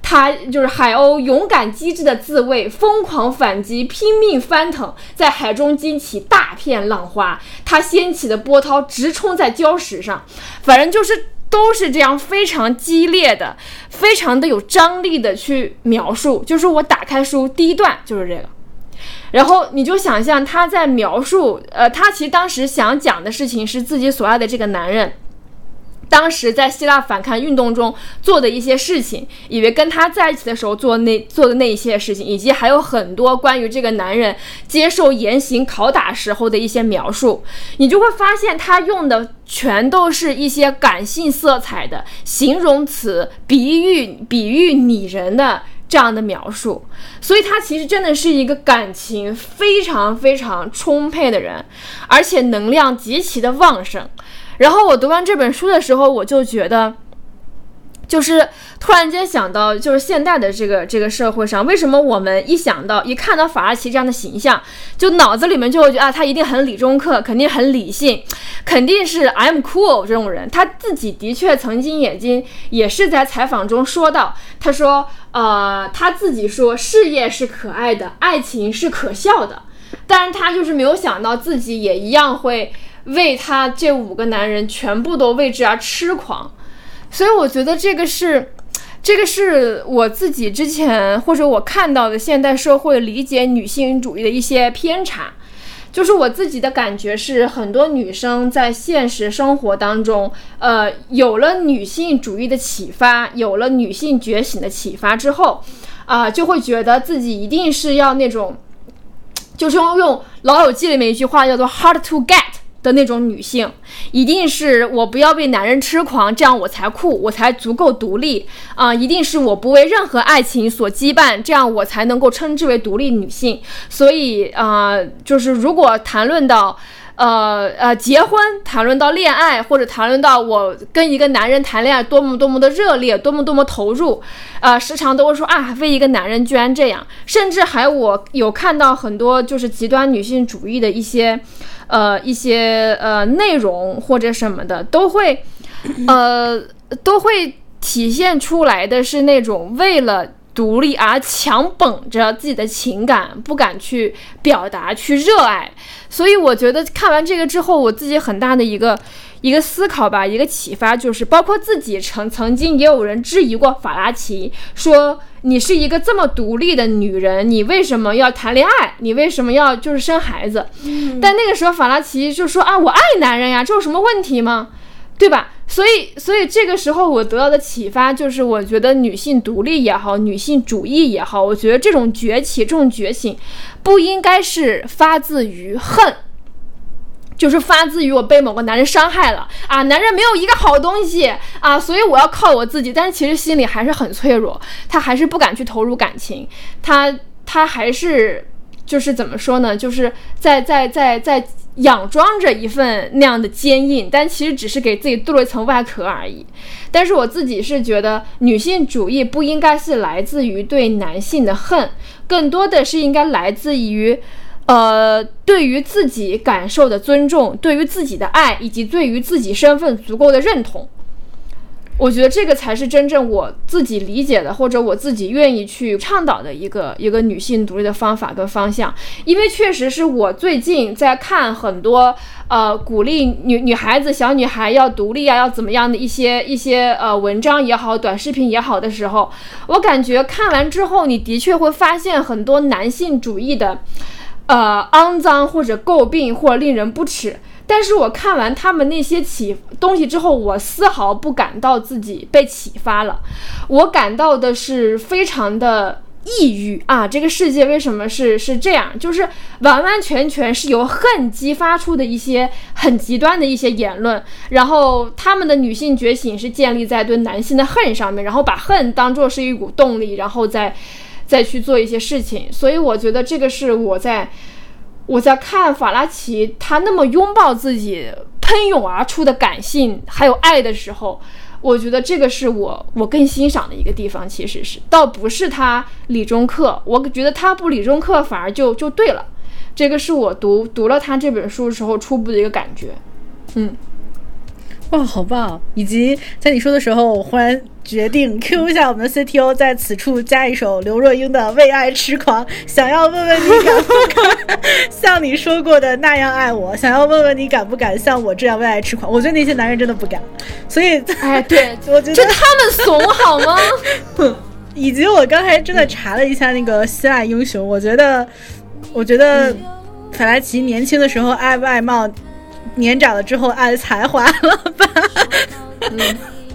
S5: 它就是海鸥，勇敢机智的自卫，疯狂反击，拼命翻腾，在海中激起大片浪花。它掀起的波涛直冲在礁石上，反正就是都是这样非常激烈的，非常的有张力的去描述。就是我打开书第一段就是这个。然后你就想象他在描述，呃，他其实当时想讲的事情是自己所爱的这个男人。当时在希腊反抗运动中做的一些事情，以为跟他在一起的时候做那做的那一些事情，以及还有很多关于这个男人接受严刑拷打时候的一些描述，你就会发现他用的全都是一些感性色彩的形容词、比喻、比喻拟人的这样的描述，所以他其实真的是一个感情非常非常充沛的人，而且能量极其的旺盛。然后我读完这本书的时候，我就觉得，就是突然间想到，就是现代的这个这个社会上，为什么我们一想到一看到法拉奇这样的形象，就脑子里面就会觉得啊，他一定很理中客，肯定很理性，肯定是 I'm cool 这种人。他自己的确曾经眼睛也是在采访中说到，他说，呃，他自己说事业是可爱的，爱情是可笑的，但是他就是没有想到自己也一样会为他这五个男人全部都为之而痴狂。所以我觉得这个是，这个是我自己之前或者我看到的现代社会理解女性主义的一些偏差，就是我自己的感觉是，很多女生在现实生活当中，呃，有了女性主义的启发，有了女性觉醒的启发之后，啊、就会觉得自己一定是要那种，就是用用《老友记》里面一句话叫做 “hard to get”。的那种女性，一定是我不要被男人痴狂，这样我才酷，我才足够独立啊、一定是我不为任何爱情所羁绊，这样我才能够称之为独立女性。所以啊、就是如果谈论到。呃呃，结婚谈论到恋爱，或者谈论到我跟一个男人谈恋爱多么多么的热烈，多么多么投入，呃，时常都会说啊，为一个男人居然这样，甚至还我有看到很多就是极端女性主义的一些，呃一些呃内容或者什么的，都会，呃都会体现出来的是那种为了。独立而强绷着自己的情感，不敢去表达、去热爱，所以我觉得看完这个之后，我自己很大的一个一个思考吧，一个启发就是，包括自己曾曾经也有人质疑过法拉奇，说你是一个这么独立的女人，你为什么要谈恋爱？你为什么要就是生孩子？但那个时候法拉奇就说啊，我爱男人呀，这有什么问题吗？对吧？所以，所以这个时候我得到的启发就是，我觉得女性独立也好，女性主义也好，我觉得这种崛起、这种觉醒，不应该是发自于恨，就是发自于我被某个男人伤害了啊，男人没有一个好东西啊，所以我要靠我自己。但是其实心里还是很脆弱，他还是不敢去投入感情，他他还是就是怎么说呢？就是在在在在佯装着一份那样的坚硬，但其实只是给自己镀了一层外壳而已。但是我自己是觉得，女性主义不应该是来自于对男性的恨，更多的是应该来自于。呃，对于自己感受的尊重，对于自己的爱，以及对于自己身份足够的认同，我觉得这个才是真正我自己理解的，或者我自己愿意去倡导的一个一个女性独立的方法跟方向。因为确实是我最近在看很多呃鼓励女女孩子、小女孩要独立啊，要怎么样的一些一些呃文章也好、短视频也好的时候，我感觉看完之后，你的确会发现很多男性主义的。呃，肮脏或者诟病或令人不齿，但是我看完他们那些启东西之后，我丝毫不感到自己被启发了，我感到的是非常的抑郁啊！这个世界为什么是是这样？就是完完全全是由恨激发出的一些很极端的一些言论，然后他们的女性觉醒是建立在对男性的恨上面，然后把恨当做是一股动力，然后再。再去做一些事情，所以我觉得这个是我在我在看法拉奇他那么拥抱自己喷涌而出的感性还有爱的时候，我觉得这个是我我更欣赏的一个地方，其实是倒不是他理中客，我觉得他不理中客反而就就对了，这个是我读读了他这本书时候初步的一个感觉，嗯。
S4: 哇，好棒！以及在你说的时候，我忽然决定 Q 一下我们的 CTO，在此处加一首刘若英的《为爱痴狂》，想要问问你敢不敢像你说过的那样爱我？想要问问你敢不敢像我这样为爱痴狂？我觉得那些男人真的不敢，所以，
S5: 哎，对，
S4: 我觉得
S5: 就他们怂好吗？
S4: 以及我刚才真的查了一下那个希腊英雄，我觉得，我觉得法拉奇年轻的时候爱不爱貌。年长了之后爱才华了吧？
S3: 嗯，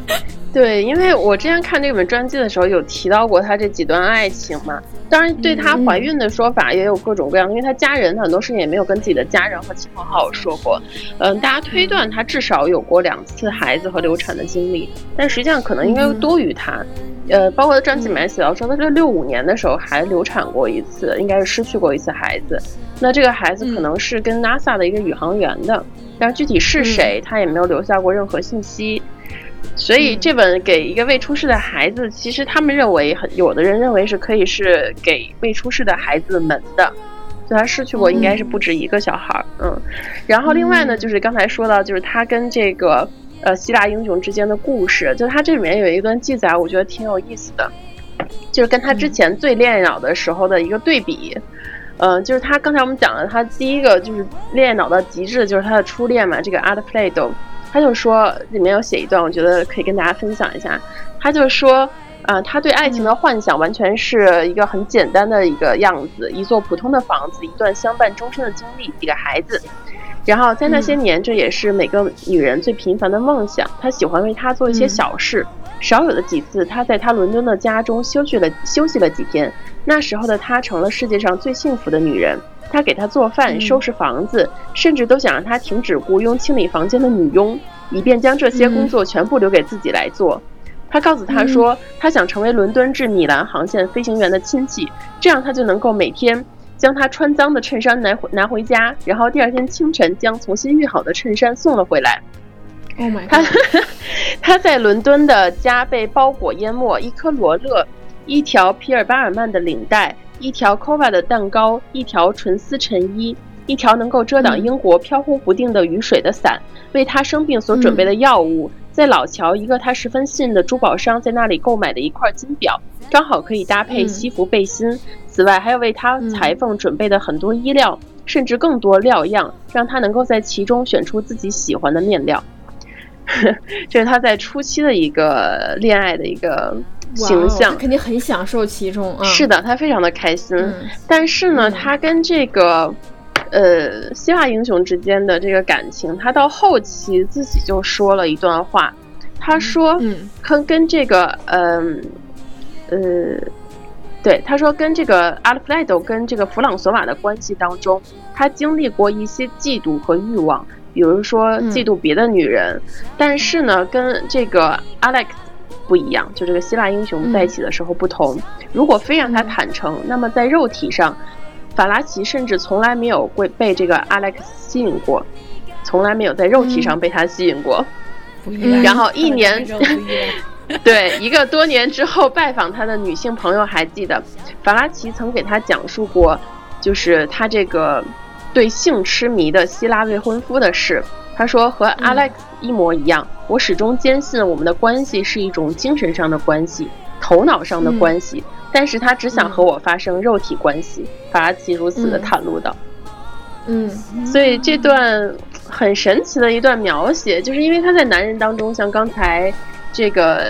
S3: 对，因为我之前看这本传记的时候有提到过她这几段爱情嘛。当然，对她怀孕的说法也有各种各样的，因为她家人很多事情也没有跟自己的家人和亲朋好友说过。嗯，大家推断她至少有过两次孩子和流产的经历，但实际上可能应该多于她。呃，包括传记里面写到说，她在六五年的时候还流产过一次，应该是失去过一次孩子。那这个孩子可能是跟 NASA 的一个宇航员的。但是具体是谁，他也没有留下过任何信息，所以这本给一个未出世的孩子，其实他们认为很有的人认为是可以是给未出世的孩子们的，所以他失去过应该是不止一个小孩儿，嗯。然后另外呢，就是刚才说到，就是他跟这个呃希腊英雄之间的故事，就他这里面有一段记载，我觉得挺有意思的，就是跟他之前最恋爱脑的时候的一个对比。嗯，就是他刚才我们讲了，他第一个就是恋爱脑到极致，就是他的初恋嘛，这个阿德弗雷多，他就说里面有写一段，我觉得可以跟大家分享一下。他就说，啊，他对爱情的幻想完全是一个很简单的一个样子，一座普通的房子，一段相伴终身的经历，几个孩子。然后在那些年，这也是每个女人最平凡的梦想。她喜欢为他做一些小事，少有的几次，他在他伦敦的家中休息了休息了几天。那时候的她成了世界上最幸福的女人。他给她做饭、收拾房子，甚至都想让她停止雇佣清理房间的女佣，以便将这些工作全部留给自己来做。他告诉她说，他想成为伦敦至米兰航线飞行员的亲戚，这样他就能够每天。将他穿脏的衬衫拿回拿回家，然后第二天清晨将重新熨好的衬衫送了回来。
S5: Oh my！
S3: 他他在伦敦的家被包裹淹没，一颗罗勒，一条皮尔巴尔曼的领带，一条 Kova 的蛋糕，一条纯丝衬衣，一条能够遮挡英国飘忽不定的雨水的伞，为他生病所准备的药物，在老乔一个他十分信任的珠宝商在那里购买的一块金表，刚好可以搭配西服背心。此外，还有为他裁缝准备的很多衣料，甚至更多料样，让他能够在其中选出自己喜欢的面料。这是他在初期的一个恋爱的一个形象，
S5: 肯定很享受其中啊。
S3: 是的，他非常的开心。但是呢，他跟这个呃希腊英雄之间的这个感情，他到后期自己就说了一段话，他说：“嗯跟跟这个嗯呃。”对，他说跟这个阿尔弗莱德跟这个弗朗索瓦的关系当中，他经历过一些嫉妒和欲望，比如说嫉妒别的女人。但是呢，跟这个 Alex 不一样，就这个希腊英雄在一起的时候不同。如果非让他坦诚，那么在肉体上，法拉奇甚至从来没有被被这个 Alex 吸引过，从来没有在肉体上被他吸引过。然后一年。对，一个多年之后拜访他的女性朋友还记得，法拉奇曾给他讲述过，就是他这个对性痴迷的希腊未婚夫的事。他说和 Alex 一模一样，我始终坚信我们的关系是一种精神上的关系，头脑上的关系，但是他只想和我发生肉体关系。法拉奇如此的袒露道。
S5: 嗯，
S3: 所以这段很神奇的一段描写，就是因为他在男人当中，像刚才。这个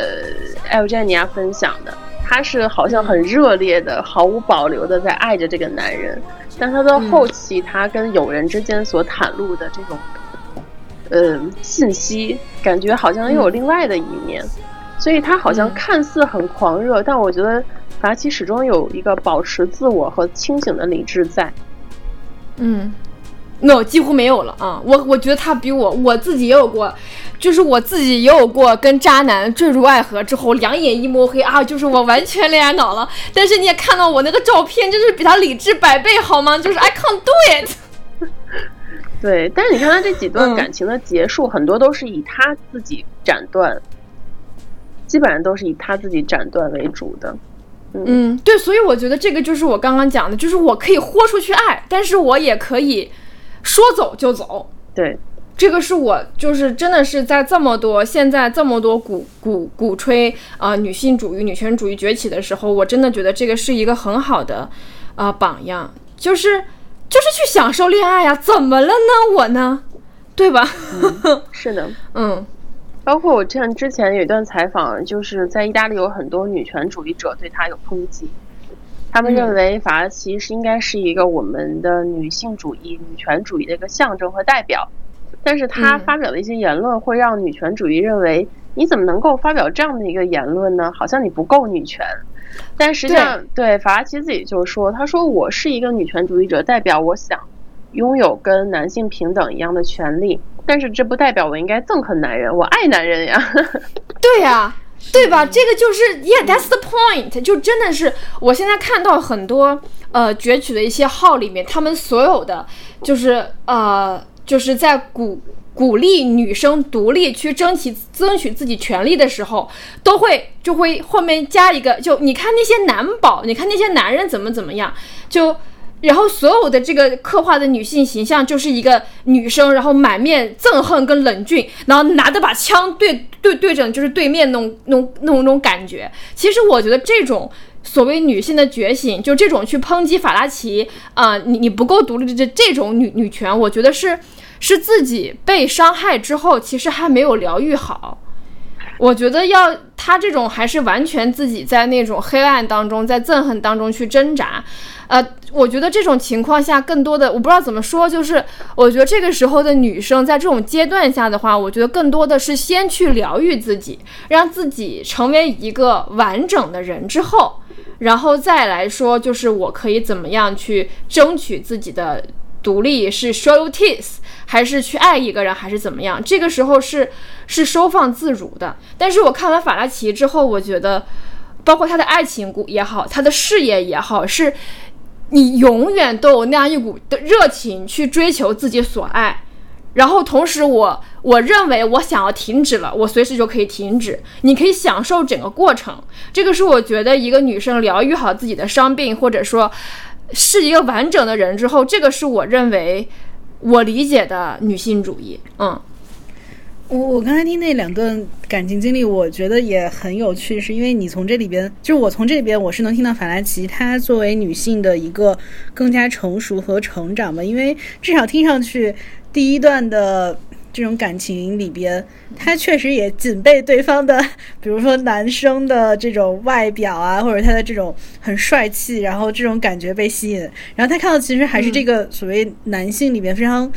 S3: 艾欧詹尼亚分享的，他是好像很热烈的、毫无保留的在爱着这个男人，但他到后期，他跟友人之间所袒露的这种，呃，信息，感觉好像又有另外的一面，所以他好像看似很狂热，但我觉得法奇始终有一个保持自我和清醒的理智在。
S5: 嗯，no，几乎没有了啊！我我觉得他比我，我自己也有过。就是我自己也有过跟渣男坠入爱河之后两眼一抹黑啊，就是我完全恋爱脑了。但是你也看到我那个照片，就是比他理智百倍好吗？就是 I can't do it。
S3: 对，但是你看他这几段感情的结束，很多都是以他自己斩断，基本上都是以他自己斩断为主的。
S5: 嗯，对，所以我觉得这个就是我刚刚讲的，就是我可以豁出去爱，但是我也可以说走就走。
S3: 对。
S5: 这个是我就是真的是在这么多现在这么多鼓鼓鼓吹啊女性主义女权主义崛起的时候，我真的觉得这个是一个很好的啊榜样，就是就是去享受恋爱呀，怎么了呢？我呢，对吧？
S3: 是的，
S5: 嗯，
S3: 包括我像之前有一段采访，就是在意大利有很多女权主义者对他有抨击，他们认为法拉奇是应该是一个我们的女性主义女权主义的一个象征和代表。但是他发表的一些言论会让女权主义认为，你怎么能够发表这样的一个言论呢？好像你不够女权。但实际上，对法拉奇自己就说，他说我是一个女权主义者，代表我想拥有跟男性平等一样的权利。但是这不代表我应该憎恨男人，我爱男人呀。
S5: 对呀，对吧？这个就是，Yeah，that's the point。就真的是，我现在看到很多呃攫取的一些号里面，他们所有的就是呃。就是在鼓鼓励女生独立去争取争取自己权利的时候，都会就会后面加一个，就你看那些男宝，你看那些男人怎么怎么样，就。然后所有的这个刻画的女性形象就是一个女生，然后满面憎恨跟冷峻，然后拿着把枪对对对着就是对面那种那种那种那种感觉。其实我觉得这种所谓女性的觉醒，就这种去抨击法拉奇啊、你你不够独立的这这种女女权，我觉得是是自己被伤害之后，其实还没有疗愈好。我觉得要他这种还是完全自己在那种黑暗当中，在憎恨当中去挣扎，呃，我觉得这种情况下，更多的我不知道怎么说，就是我觉得这个时候的女生在这种阶段下的话，我觉得更多的是先去疗愈自己，让自己成为一个完整的人之后，然后再来说，就是我可以怎么样去争取自己的独立，是 show your teeth，还是去爱一个人，还是怎么样？这个时候是是收放自如的。但是我看完法拉奇之后，我觉得，包括他的爱情故也好，他的事业也好，是你永远都有那样一股的热情去追求自己所爱。然后同时我，我认为我想要停止了，我随时就可以停止。你可以享受整个过程，这个是我觉得一个女生疗愈好自己的伤病，或者说是一个完整的人之后，这个是我认为我理解的女性主义。嗯
S4: 我我刚才听那两段感情经历，我觉得也很有趣，是因为你从这里边，就是我从这里边，我是能听到法拉奇她作为女性的一个更加成熟和成长吧，因为至少听上去第一段的。这种感情里边，他确实也仅被对方的，比如说男生的这种外表啊，或者他的这种很帅气，然后这种感觉被吸引。然后他看到其实还是这个所谓男性里面非常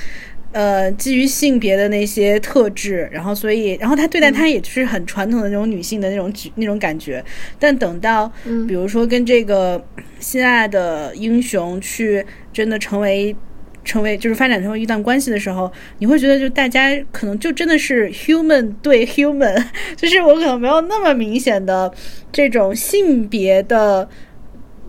S4: 呃，基于性别的那些特质，然后所以，然后他对待他也是很传统的那种女性的那种举那种感觉。但等到，比如说跟这个心爱的英雄去真的成为成为就是发展成为一段关系的时候，你会觉得就大家可能就真的是 human 对 human，就是我可能没有那么明显的这种性别的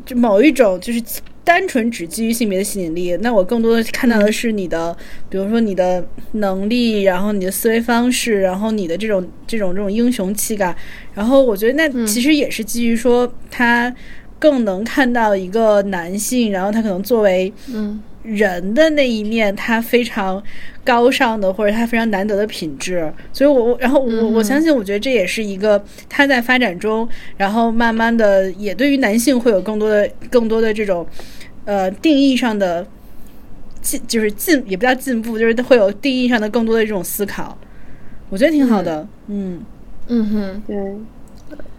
S4: 就某一种就是单纯只基于性别的吸引力，那我更多的看到的是你的，比如说你的能力，然后你的思维方式，然后你的这种这种这种英雄气概，然后我觉得那其实也是基于说他更能看到一个男性，然后他可能作为
S5: 嗯
S4: 人的那一面，他非常高尚的或者他非常难得的品质，所以我我然后我我相信，我觉得这也是一个他在发展中，然后慢慢的也对于男性会有更多的更多的这种呃定义上的进，就是进也不叫进步，就是会有定义上的更多的这种思考，我觉得挺好的，嗯。
S5: 嗯。哼。
S3: 对，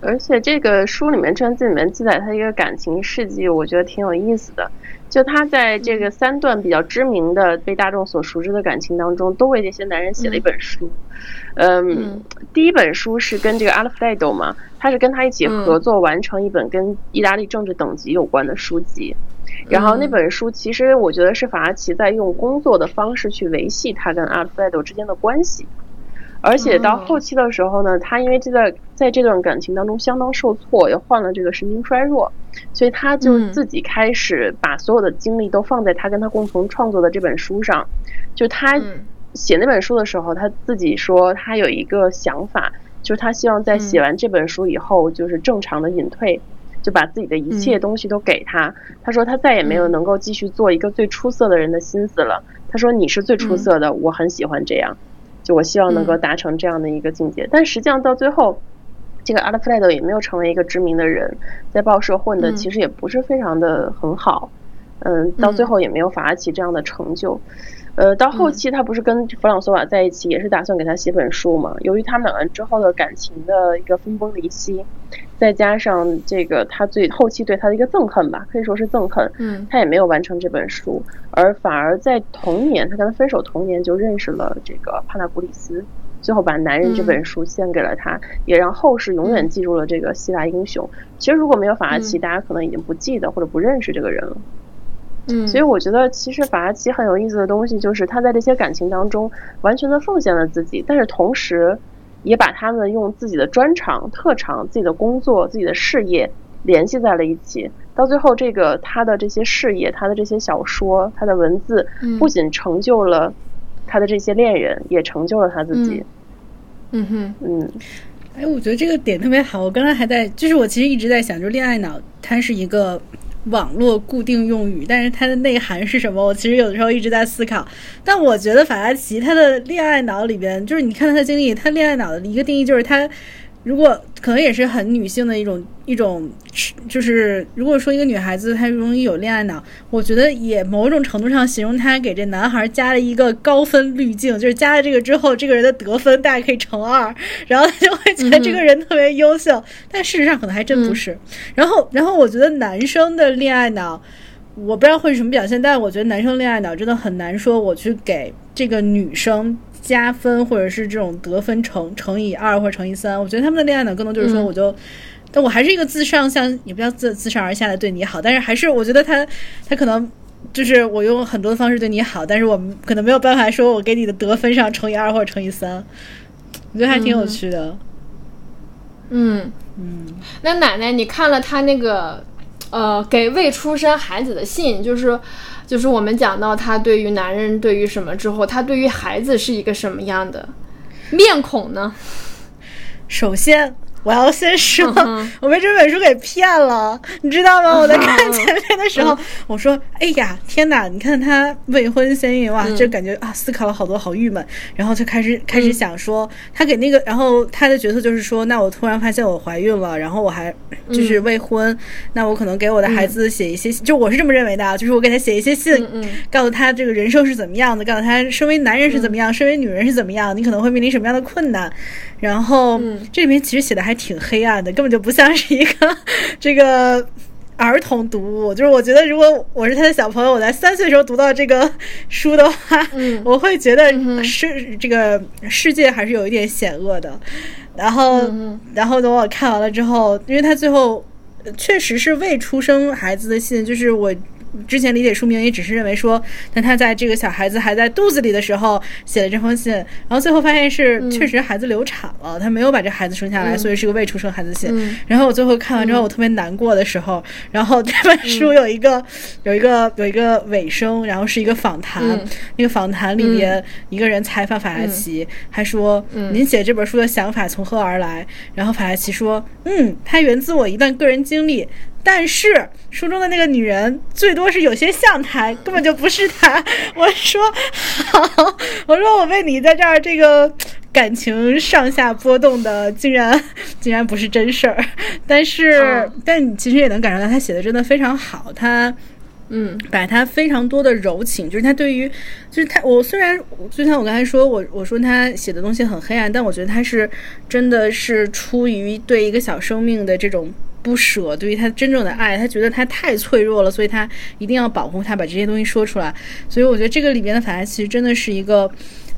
S3: 而且这个书里面传记里面记载他一个感情事迹，我觉得挺有意思的。就他在这个三段比较知名的、被大众所熟知的感情当中，都为这些男人写了一本书。嗯，第一本书是跟这个阿尔弗雷多嘛，他是跟他一起合作完成一本跟意大利政治等级有关的书籍。然后那本书其实我觉得是法拉奇在用工作的方式去维系他跟阿尔弗雷多之间的关系。而且到后期的时候呢，他因为这在在这段感情当中相当受挫，也患了这个神经衰弱，所以他就自己开始把所有的精力都放在他跟他共同创作的这本书上。就他写那本书的时候，他自己说他有一个想法，就是他希望在写完这本书以后，就是正常的隐退，就把自己的一切东西都给他。他说他再也没有能够继续做一个最出色的人的心思了。他说你是最出色的，我很喜欢这样。就我希望能够达成这样的一个境界，但实际上到最后，这个阿德弗莱德也没有成为一个知名的人，在报社混的其实也不是非常的很好，嗯，到最后也没有法拉奇这样的成就。呃，到后期他不是跟弗朗索瓦在一起，也是打算给他写本书嘛？由于他们两个人之后的感情的一个分崩离析，再加上这个他最后期对他的一个憎恨吧，可以说是憎恨，
S5: 嗯，
S3: 他也没有完成这本书，而反而在同年，他跟他分手同年就认识了这个帕纳古里斯，最后把《男人》这本书献给了他，也让后世永远记住了这个希腊英雄。其实如果没有法拉奇，大家可能已经不记得或者不认识这个人了。
S5: 嗯，
S3: 所以我觉得其实法拉奇很有意思的东西，就是他在这些感情当中完全的奉献了自己，但是同时也把他们用自己的专长、特长、自己的工作、自己的事业联系在了一起。到最后，这个他的这些事业、他的这些小说、他的文字，不仅成就了他的这些恋人，也成就了他自己。
S5: 嗯哼，
S3: 嗯
S4: 哎，我觉得这个点特别好。我刚才还在，就是我其实一直在想，就是恋爱脑它是一个网络固定用语，但是它的内涵是什么？我其实有的时候一直在思考。但我觉得法拉奇他的恋爱脑里边，就是你看他的经历，他恋爱脑的一个定义就是他。如果可能也是很女性的一种一种，就是如果说一个女孩子她容易有恋爱脑，我觉得也某种程度上形容她给这男孩加了一个高分滤镜，就是加了这个之后，这个人的得分大概可以乘二，然后他就会觉得这个人特别优秀，但事实上可能还真不是。然后，然后我觉得男生的恋爱脑，我不知道会是什么表现，但是我觉得男生恋爱脑真的很难说，我去给这个女生。加分或者是这种得分乘乘以二或者乘以三，我觉得他们的恋爱脑更多就是说，我就，但我还是一个自上向，也不叫自自上而下的对你好，但是还是我觉得他他可能就是我用很多的方式对你好，但是我们可能没有办法说我给你的得分上乘以二或者乘以三，我觉得还挺有趣的。
S5: 嗯嗯，那奶奶，你看了他那个呃给未出生孩子的信，就是。就是我们讲到他对于男人对于什么之后，他对于孩子是一个什么样的面孔呢？
S4: 首先。我要先说，我被这本书给骗了，你知道吗？我在看前面的时候，我说：“哎呀，天哪！你看他未婚先孕，哇，就感觉啊，思考了好多，好郁闷。”然后就开始开始想说，他给那个，然后他的角色就是说，那我突然发现我怀孕了，然后我还就是未婚，那我可能给我的孩子写一些，就我是这么认为的，就是我给他写一些信，告诉他这个人生是怎么样的，告诉他身为男人是怎么样，身为女人是怎么样，你可能会面临什么样的困难。然后这里面其实写的还挺黑暗的，根本就不像是一个这个儿童读物。就是我觉得，如果我是他的小朋友，我在三岁时候读到这个书的话，我会觉得是这个世界还是有一点险恶的。然后，然后等我看完了之后，因为他最后确实是未出生孩子的信，就是我。之前理解书名也只是认为说，那他在这个小孩子还在肚子里的时候写的这封信，然后最后发现是确实孩子流产了，他没有把这孩子生下来，所以是个未出生孩子信。然后我最后看完之后，我特别难过的时候，然后这本书有一个有一个有一个尾声，然后是一个访谈，那个访谈里边一个人采访法拉奇，他说：“您写这本书的想法从何而来？”然后法拉奇说：“嗯，它源自我一段个人经历。”但是书中的那个女人最多是有些像他，根本就不是他。我说好，我说我为你在这儿这个感情上下波动的，竟然 竟然不是真事儿。但是，但你其实也能感受到他写的真的非常好。他
S5: 嗯，
S4: 把他非常多的柔情，就是他对于，就是他我虽然就像我刚才说，我我说他写的东西很黑暗，但我觉得他是真的是出于对一个小生命的这种。不舍，对于他真正的爱，他觉得他太脆弱了，所以他一定要保护他，把这些东西说出来。所以我觉得这个里边的法拉其实真的是一个，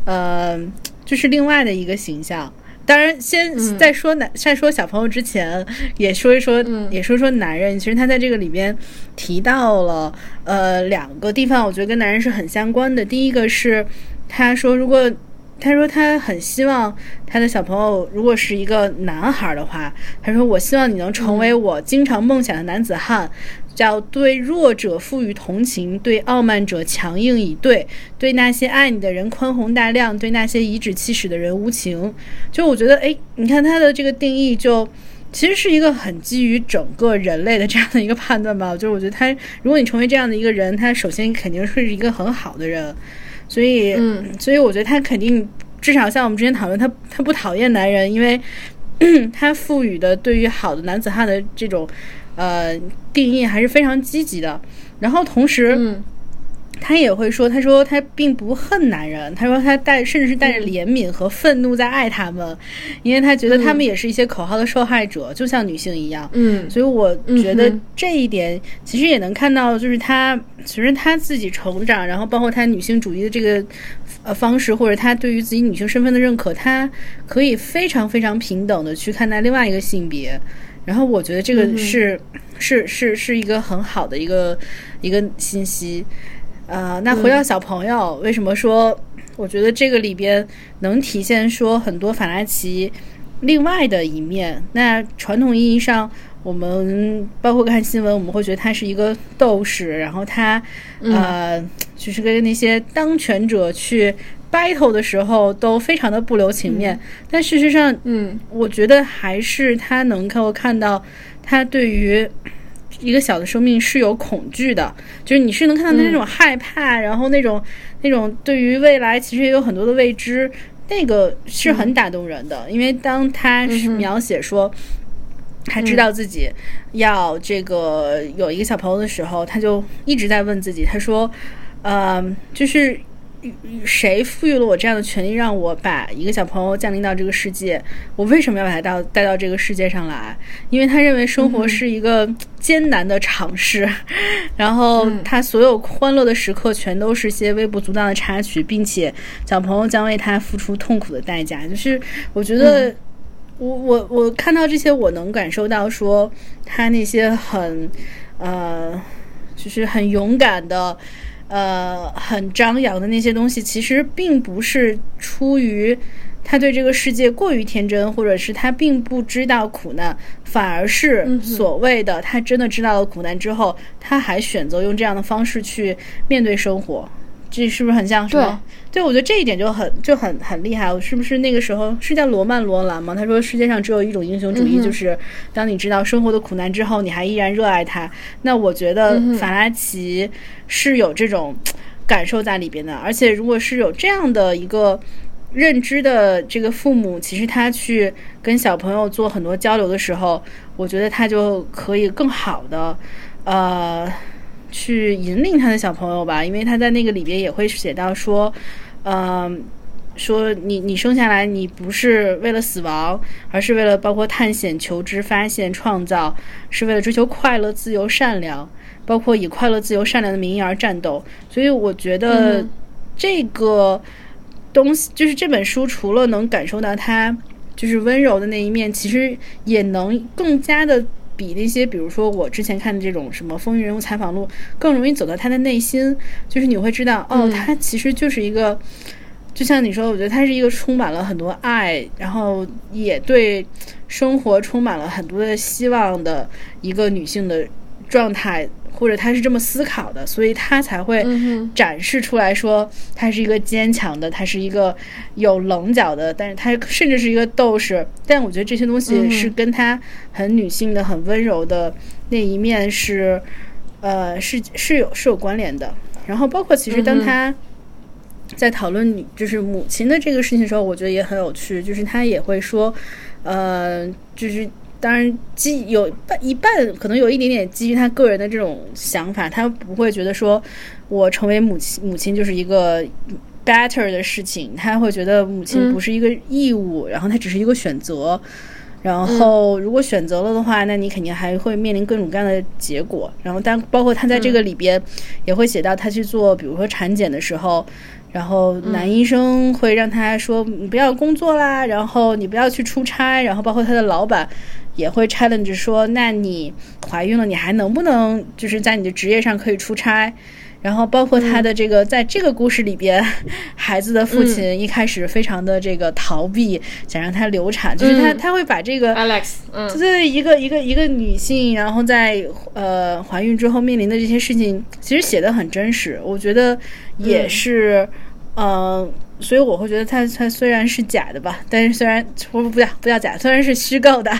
S4: 呃，就是另外的一个形象。当然，先在说男，在说小朋友之前，也说一说，也说说男人。其实他在这个里边提到了，呃，两个地方，我觉得跟男人是很相关的。第一个是他说，如果他说他很希望他的小朋友如果是一个男孩的话，他说我希望你能成为我经常梦想的男子汉，叫对弱者赋予同情，对傲慢者强硬以对，对那些爱你的人宽宏大量，对那些颐指气使的人无情。就我觉得，哎，你看他的这个定义，就其实是一个很基于整个人类的这样的一个判断吧。就是我觉得他，如果你成为这样的一个人，他首先肯定是一个很好的人。所以，
S5: 嗯，
S4: 所以我觉得他肯定至少像我们之前讨论，他他不讨厌男人，因为 他赋予的对于好的男子汉的这种呃定义还是非常积极的。然后同时，
S5: 嗯。
S4: 他也会说：“他说他并不恨男人，他说他带甚至是带着怜悯和愤怒在爱他们，因为他觉得他们也是一些口号的受害者，就像女性一样。
S5: 嗯，
S4: 所以我觉得这一点其实也能看到，就是他其实他自己成长，然后包括他女性主义的这个呃方式，或者他对于自己女性身份的认可，他可以非常非常平等的去看待另外一个性别。然后我觉得这个是是是是一个很好的一个一个信息。”呃，那回到小朋友，为什么说我觉得这个里边能体现说很多法拉奇另外的一面？那传统意义上，我们包括看新闻，我们会觉得他是一个斗士，然后他呃，就是跟那些当权者去 battle 的时候都非常的不留情面，但事实上，
S5: 嗯。
S4: 我觉得还是他能够看到他对于一个小的生命是有恐惧的，就是你是能看到他那种害怕，然后那种那种对于未来其实也有很多的未知，那个是很打动人的。因为当他是描写说。他知道自己要这个有一个小朋友的时候，他就一直在问自己，他说：“呃，就是谁赋予了我这样的权利，让我把一个小朋友降临到这个世界？我为什么要把他到带到这个世界上来？因为他认为生活是一个艰难的尝试，然后他所有欢乐的时刻全都是些微不足道的插曲，并且小朋友将为他付出痛苦的代价。就是我觉得。我我我看到这些，我能感受到说他那些很，呃，就是很勇敢的，呃，很张扬的那些东西，其实并不是出于他对这个世界过于天真，或者是他并不知道苦难，反而是所谓的他真的知道了苦难之后，他还选择用这样的方式去面对生活。这是不是很像什么？对，我觉得这一点就很就很很厉害。我是不是那个时候是叫罗曼·罗兰吗？他说世界上只有一种英雄主义，就是当你知道生活的苦难之后，你还依然热爱它。那我觉得法拉奇是有这种感受在里边的。而且如果是有这样的一个认知的这个父母，其实他去跟小朋友做很多交流的时候，我觉得他就可以更好的呃。去引领他的小朋友吧，因为他在那个里边也会写到说，嗯，说你你生下来你不是为了死亡，而是为了包括探险、求知、发现、创造，是为了追求快乐、自由、善良，包括以快乐、自由、善良的名义而战斗。所以我觉得这个东西，就是这本书，除了能感受到他就是温柔的那一面，其实也能更加的。比那些，比如说我之前看的这种什么风云人物采访录，更容易走到他的内心。就是你会知道，哦，他其实就是一个，就像你说，我觉得他是一个充满了很多爱，然后也对生活充满了很多的希望的一个女性的状态。或者他是这么思考的，所以他才会展示出来说，他是一个坚强的，他是一个有棱角的，但是他甚至是一个斗士。但我觉得这些东西是跟他很女性的、很温柔的那一面是，呃，是是有是有关联的。然后包括其实当他在讨论女就是母亲的这个事情的时候，我觉得也很有趣，就是他也会说，呃，就是。当然，基有半一半可能有一点点基于他个人的这种想法，他不会觉得说我成为母亲母亲就是一个 better 的事情，他会觉得母亲不是一个义务，然后他只是一个选择。然后如果选择了的话，那你肯定还会面临各种各样的结果。然后，但包括他在这个里边也会写到他去做，比如说产检的时候。然后男医生会让他说你不要工作啦，然后你不要去出差，然后包括他的老板也会 challenge 说，那你怀孕了，你还能不能就是在你的职业上可以出差？然后包括他的这个在这个故事里边，孩子的父亲一开始非常的这个逃避，想让他流产，就是他他会把这个
S5: Alex，嗯，
S4: 对一个一个一个女性，然后在呃怀孕之后面临的这些事情，其实写的很真实，我觉得也是。嗯，所以我会觉得它它虽然是假的吧，但是虽然不不叫不叫假，虽然是虚构的，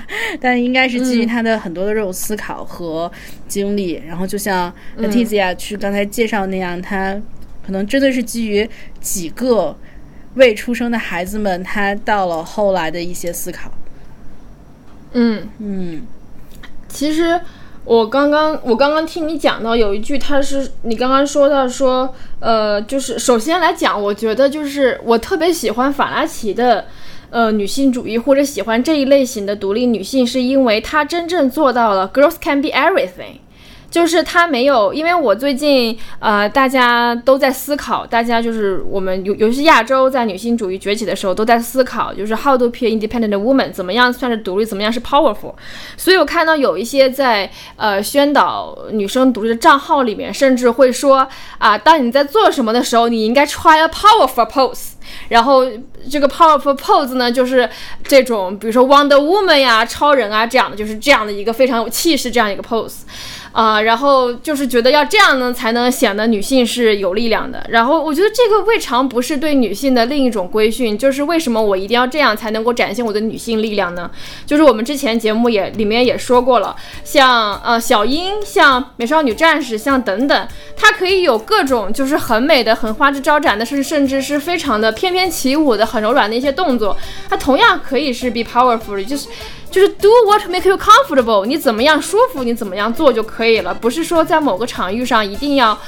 S4: 但应该是基于他的很多的这种思考和经历。然后就像 Letizia 去刚才介绍那样，他可能真的是基于几个未出生的孩子们，他到了后来的一些思考。
S5: 嗯
S4: 嗯，
S5: 其实。我刚刚我刚刚听你讲到有一句，他是你刚刚说到说，呃，就是首先来讲，我觉得就是我特别喜欢法拉奇的，呃，女性主义或者喜欢这一类型的独立女性，是因为她真正做到了 girls can be everything。就是他没有，因为我最近呃，大家都在思考，大家就是我们尤尤其是亚洲在女性主义崛起的时候，都在思考，就是 how to be independent woman，怎么样算是独立，怎么样是 powerful。所以我看到有一些在呃宣导女生独立的账号里面，甚至会说啊，当你在做什么的时候，你应该 try a powerful pose。然后这个 powerful pose 呢，就是这种比如说 Wonder Woman 呀、超人啊这样的，就是这样的一个非常有气势这样一个 pose。啊、然后就是觉得要这样呢，才能显得女性是有力量的。然后我觉得这个未尝不是对女性的另一种规训，就是为什么我一定要这样才能够展现我的女性力量呢？就是我们之前节目也里面也说过了，像呃小樱、像美少女战士、像等等，它可以有各种就是很美的、很花枝招展的，甚甚至是非常的翩翩起舞的、很柔软的一些动作，它同样可以是 be powerful，就是就是 do what make you comfortable，你怎么样舒服，你怎么样做就可以了，不是说在某个场域上一定要。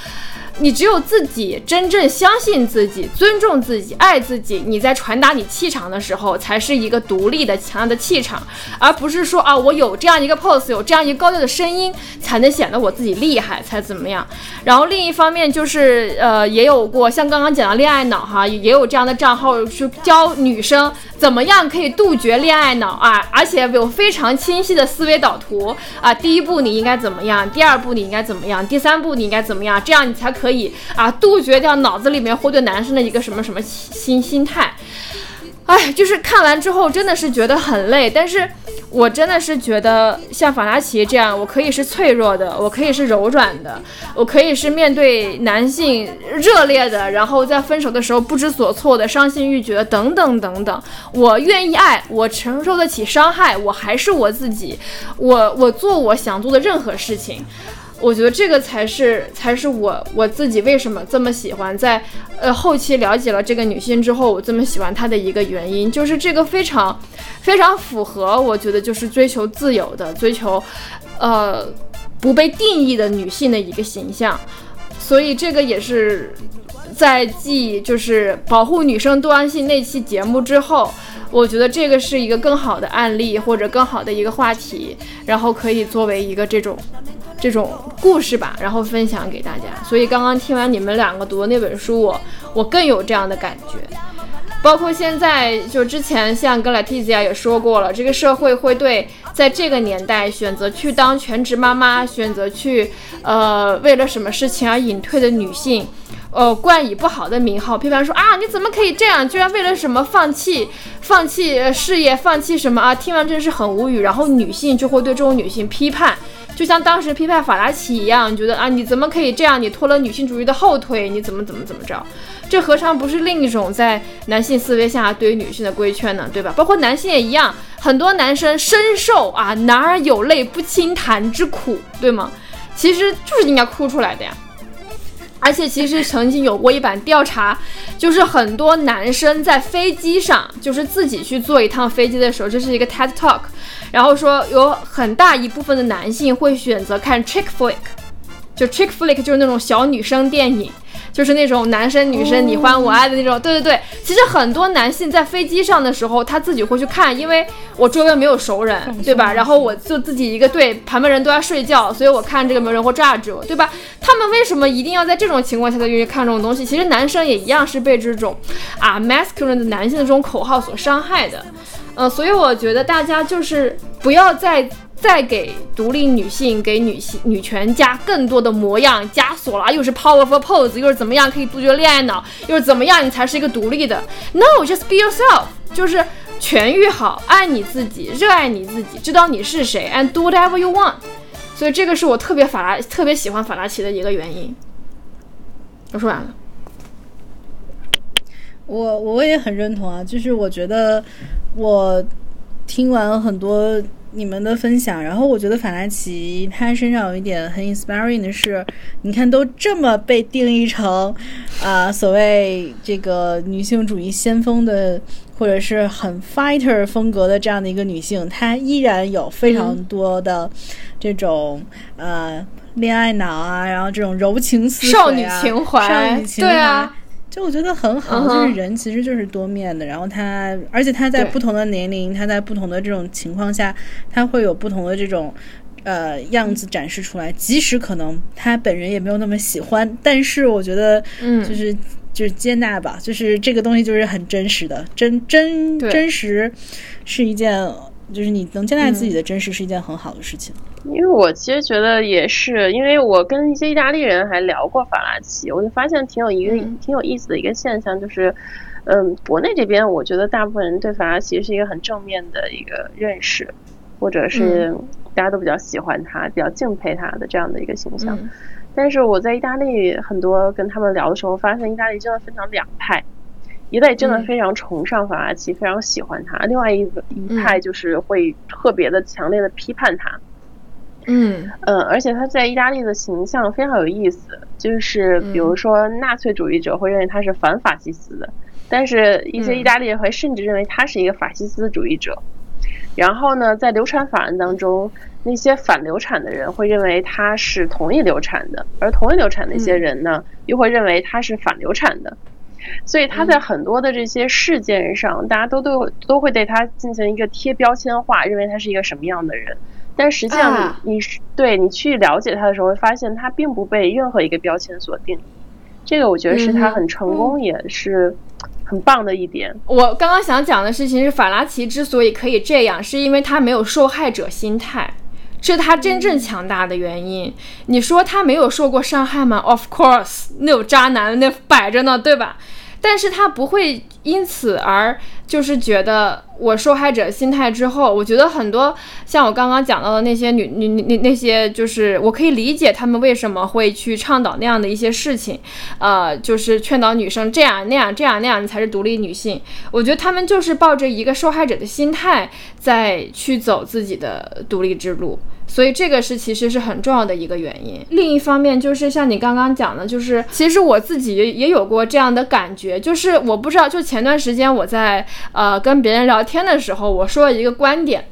S5: 你只有自己真正相信自己、尊重自己、爱自己，你在传达你气场的时候，才是一个独立的、强大的气场，而不是说啊，我有这样一个 pose，有这样一个高调的声音，才能显得我自己厉害，才怎么样。然后另一方面就是，呃，也有过像刚刚讲的恋爱脑哈，也有这样的账号去教女生怎么样可以杜绝恋爱脑啊，而且有非常清晰的思维导图啊。第一步你应该怎么样，第二步你应该怎么样，第三步你应该怎么样，这样你才可可以啊杜绝掉脑子里面会对男生的一个什么什么心心态。哎，就是看完之后真的是觉得很累，但是我真的是觉得像法拉奇这样，我可以是脆弱的，我可以是柔软的，我可以是面对男性热烈的，然后在分手的时候不知所措的、伤心欲绝等等等等。我愿意爱，我承受得起伤害，我还是我自己，我我做我想做的任何事情。我觉得这个才是才是我我自己为什么这么喜欢，在呃后期了解了这个女性之后，我这么喜欢她的一个原因，就是这个非常非常符合我觉得就是追求自由的，追求呃不被定义的女性的一个形象，所以这个也是在继就是保护女生多样性那期节目之后。我觉得这个是一个更好的案例，或者更好的一个话题，然后可以作为一个这种这种故事吧，然后分享给大家。所以刚刚听完你们两个读的那本书，我我更有这样的感觉。包括现在，就之前像跟 Leticia 也说过了，这个社会会对在这个年代选择去当全职妈妈，选择去呃为了什么事情而隐退的女性。呃，冠以不好的名号，批判说啊，你怎么可以这样？居然为了什么放弃、放弃呃事业、放弃什么啊？听完真是很无语。然后女性就会对这种女性 批判，就像当时批判法拉奇一样，你觉得啊，你怎么可以这样？你拖了女性主义的后腿，你怎么怎么怎么着？这何尝不是另一种在男性思维下对于女性的规劝呢？对吧？包括男性也一样，很多男生深受啊“男儿有泪不轻弹”之苦，对吗？其实就是应该哭出来的呀。而且其实曾经有过一版调查，就是很多男生在飞机上，就是自己去坐一趟飞机的时候，这是一个 TED Talk，然后说有很大一部分的男性会选择看 chick flick，就 chick flick 就是那种小女生电影。就是那种男生女生你欢我爱的那种，对对对。其实很多男性在飞机上的时候，他自己会去看，因为我周围没有熟人，对吧？然后我就自己一个队，旁边人都在睡觉，所以我看这个没有人会炸着我，对吧？他们为什么一定要在这种情况下才愿意看这种东西？其实男生也一样是被这种啊 masculine 的男性的这种口号所伤害的。呃，所以我觉得大家就是不要再。再给独立女性、给女性女权加更多的模样枷锁了，又是 powerful pose，又是怎么样可以杜绝恋爱脑，又是怎么样你才是一个独立的？No，just be yourself，就是痊愈好，爱你自己，热爱你自己，知道你是谁，and do whatever you want。所以这个是我特别法拉特别喜欢法拉奇的一个原因。我说完了。
S4: 我我也很认同啊，就是我觉得我听完很多你们的分享，然后我觉得法拉奇他身上有一点很 inspiring 的是，你看都这么被定义成啊、所谓这个女性主义先锋的，或者是很 fighter 风格的这样的一个女性，她依然有非常多的这种、呃恋爱脑啊，然后这种柔情似水、啊、
S5: 少女情怀
S4: 少女情怀
S5: 对啊。
S4: 就我觉得很好，就是人其实就是多面的，然后他，而且他在不同的年龄，他在不同的这种情况下，他会有不同的这种呃样子展示出来，即使可能他本人也没有那么喜欢，但是我觉得，
S5: 嗯。
S4: 就是就是接纳吧，就是这个东西就是很真实的，真真真实是一件，就是你能接纳自
S5: 嗯
S4: 己的真实是一件很好的事情。
S3: 因为我其实觉得也是，因为我跟一些意大利人还聊过法拉奇，我就发现挺有一个、
S5: 嗯。
S3: 挺有意思的一个现象，就是，嗯，国内这边我觉得大部分人对法拉奇是一个很正面的一个认识，或者是大家都比较喜欢他、比较敬佩他的这样的一个形象。
S5: 嗯。
S3: 但是我在意大利很多跟他们聊的时候，发现意大利真的分成两派，一类真的
S5: 嗯
S3: 非常崇尚法拉奇，非常喜欢他；另外一个一派就是会特别的强烈的批判他。
S5: 嗯
S3: 嗯，而且他在意大利的形象非常有意思，就是比如说纳粹主义者会认为他是反法西斯的，但是一些
S5: 嗯
S3: 意大利人会甚至认为他是一个法西斯主义者。然后呢，在流产法案当中，那些反流产的人会认为他是同意流产的，而同意流产的一些人呢，又会认为他是反流产的。所以他在很多的这些事件上，大家都都都会对他进行一个贴标签化，认为他是一个什么样的人。但实际上
S5: 啊
S3: 你，你是对你去了解他的时候，会发现他并不被任何一个标签所定义。这个我觉得是他很成功，也是很棒的一点。
S5: 我刚刚想讲的事情是，法拉奇之所以可以这样，是因为他没有受害者心态，这是他真正强大的原因。你说他没有受过伤害吗？Of course，那有渣男那摆着呢，对吧？但是他不会因此而就是觉得我受害者心态之后，我觉得很多像我刚刚讲到的那些女女那那些，就是我可以理解他们为什么会去倡导那样的一些事情，呃，就是劝导女生这样那样这样那样，你才是独立女性。我觉得他们就是抱着一个受害者的心态在去走自己的独立之路。所以这个是其实是很重要的一个原因。另一方面就是像你刚刚讲的，就是其实我自己也有过这样的感觉，就是我不知道，就前段时间我在呃跟别人聊天的时候，我说了一个观点，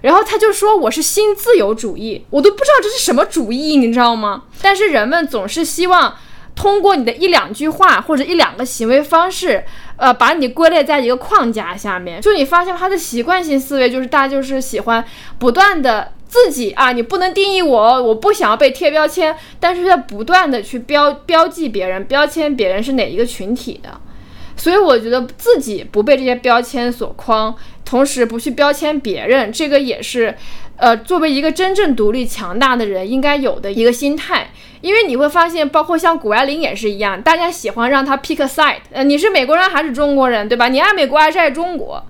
S5: 然后他就说我是新自由主义，我都不知道这是什么主义，你知道吗？但是人们总是希望通过你的一两句话或者一两个行为方式，呃，把你归类在一个框架下面。就你发现他的习惯性思维就是大家就是喜欢不断的。自己啊，你不能定义我，我不想要被贴标签，但是在不断的去标标记别人、标签别人是哪一个群体的，所以我觉得自己不被这些标签所框，同时不去标签别人，这个也是，呃，作为一个真正独立强大的人应该有的一个心态。因为你会发现，包括像谷爱凌也是一样，大家喜欢让她 pick a side，呃，你是美国人还是中国人，对吧？你爱美国还是爱中国？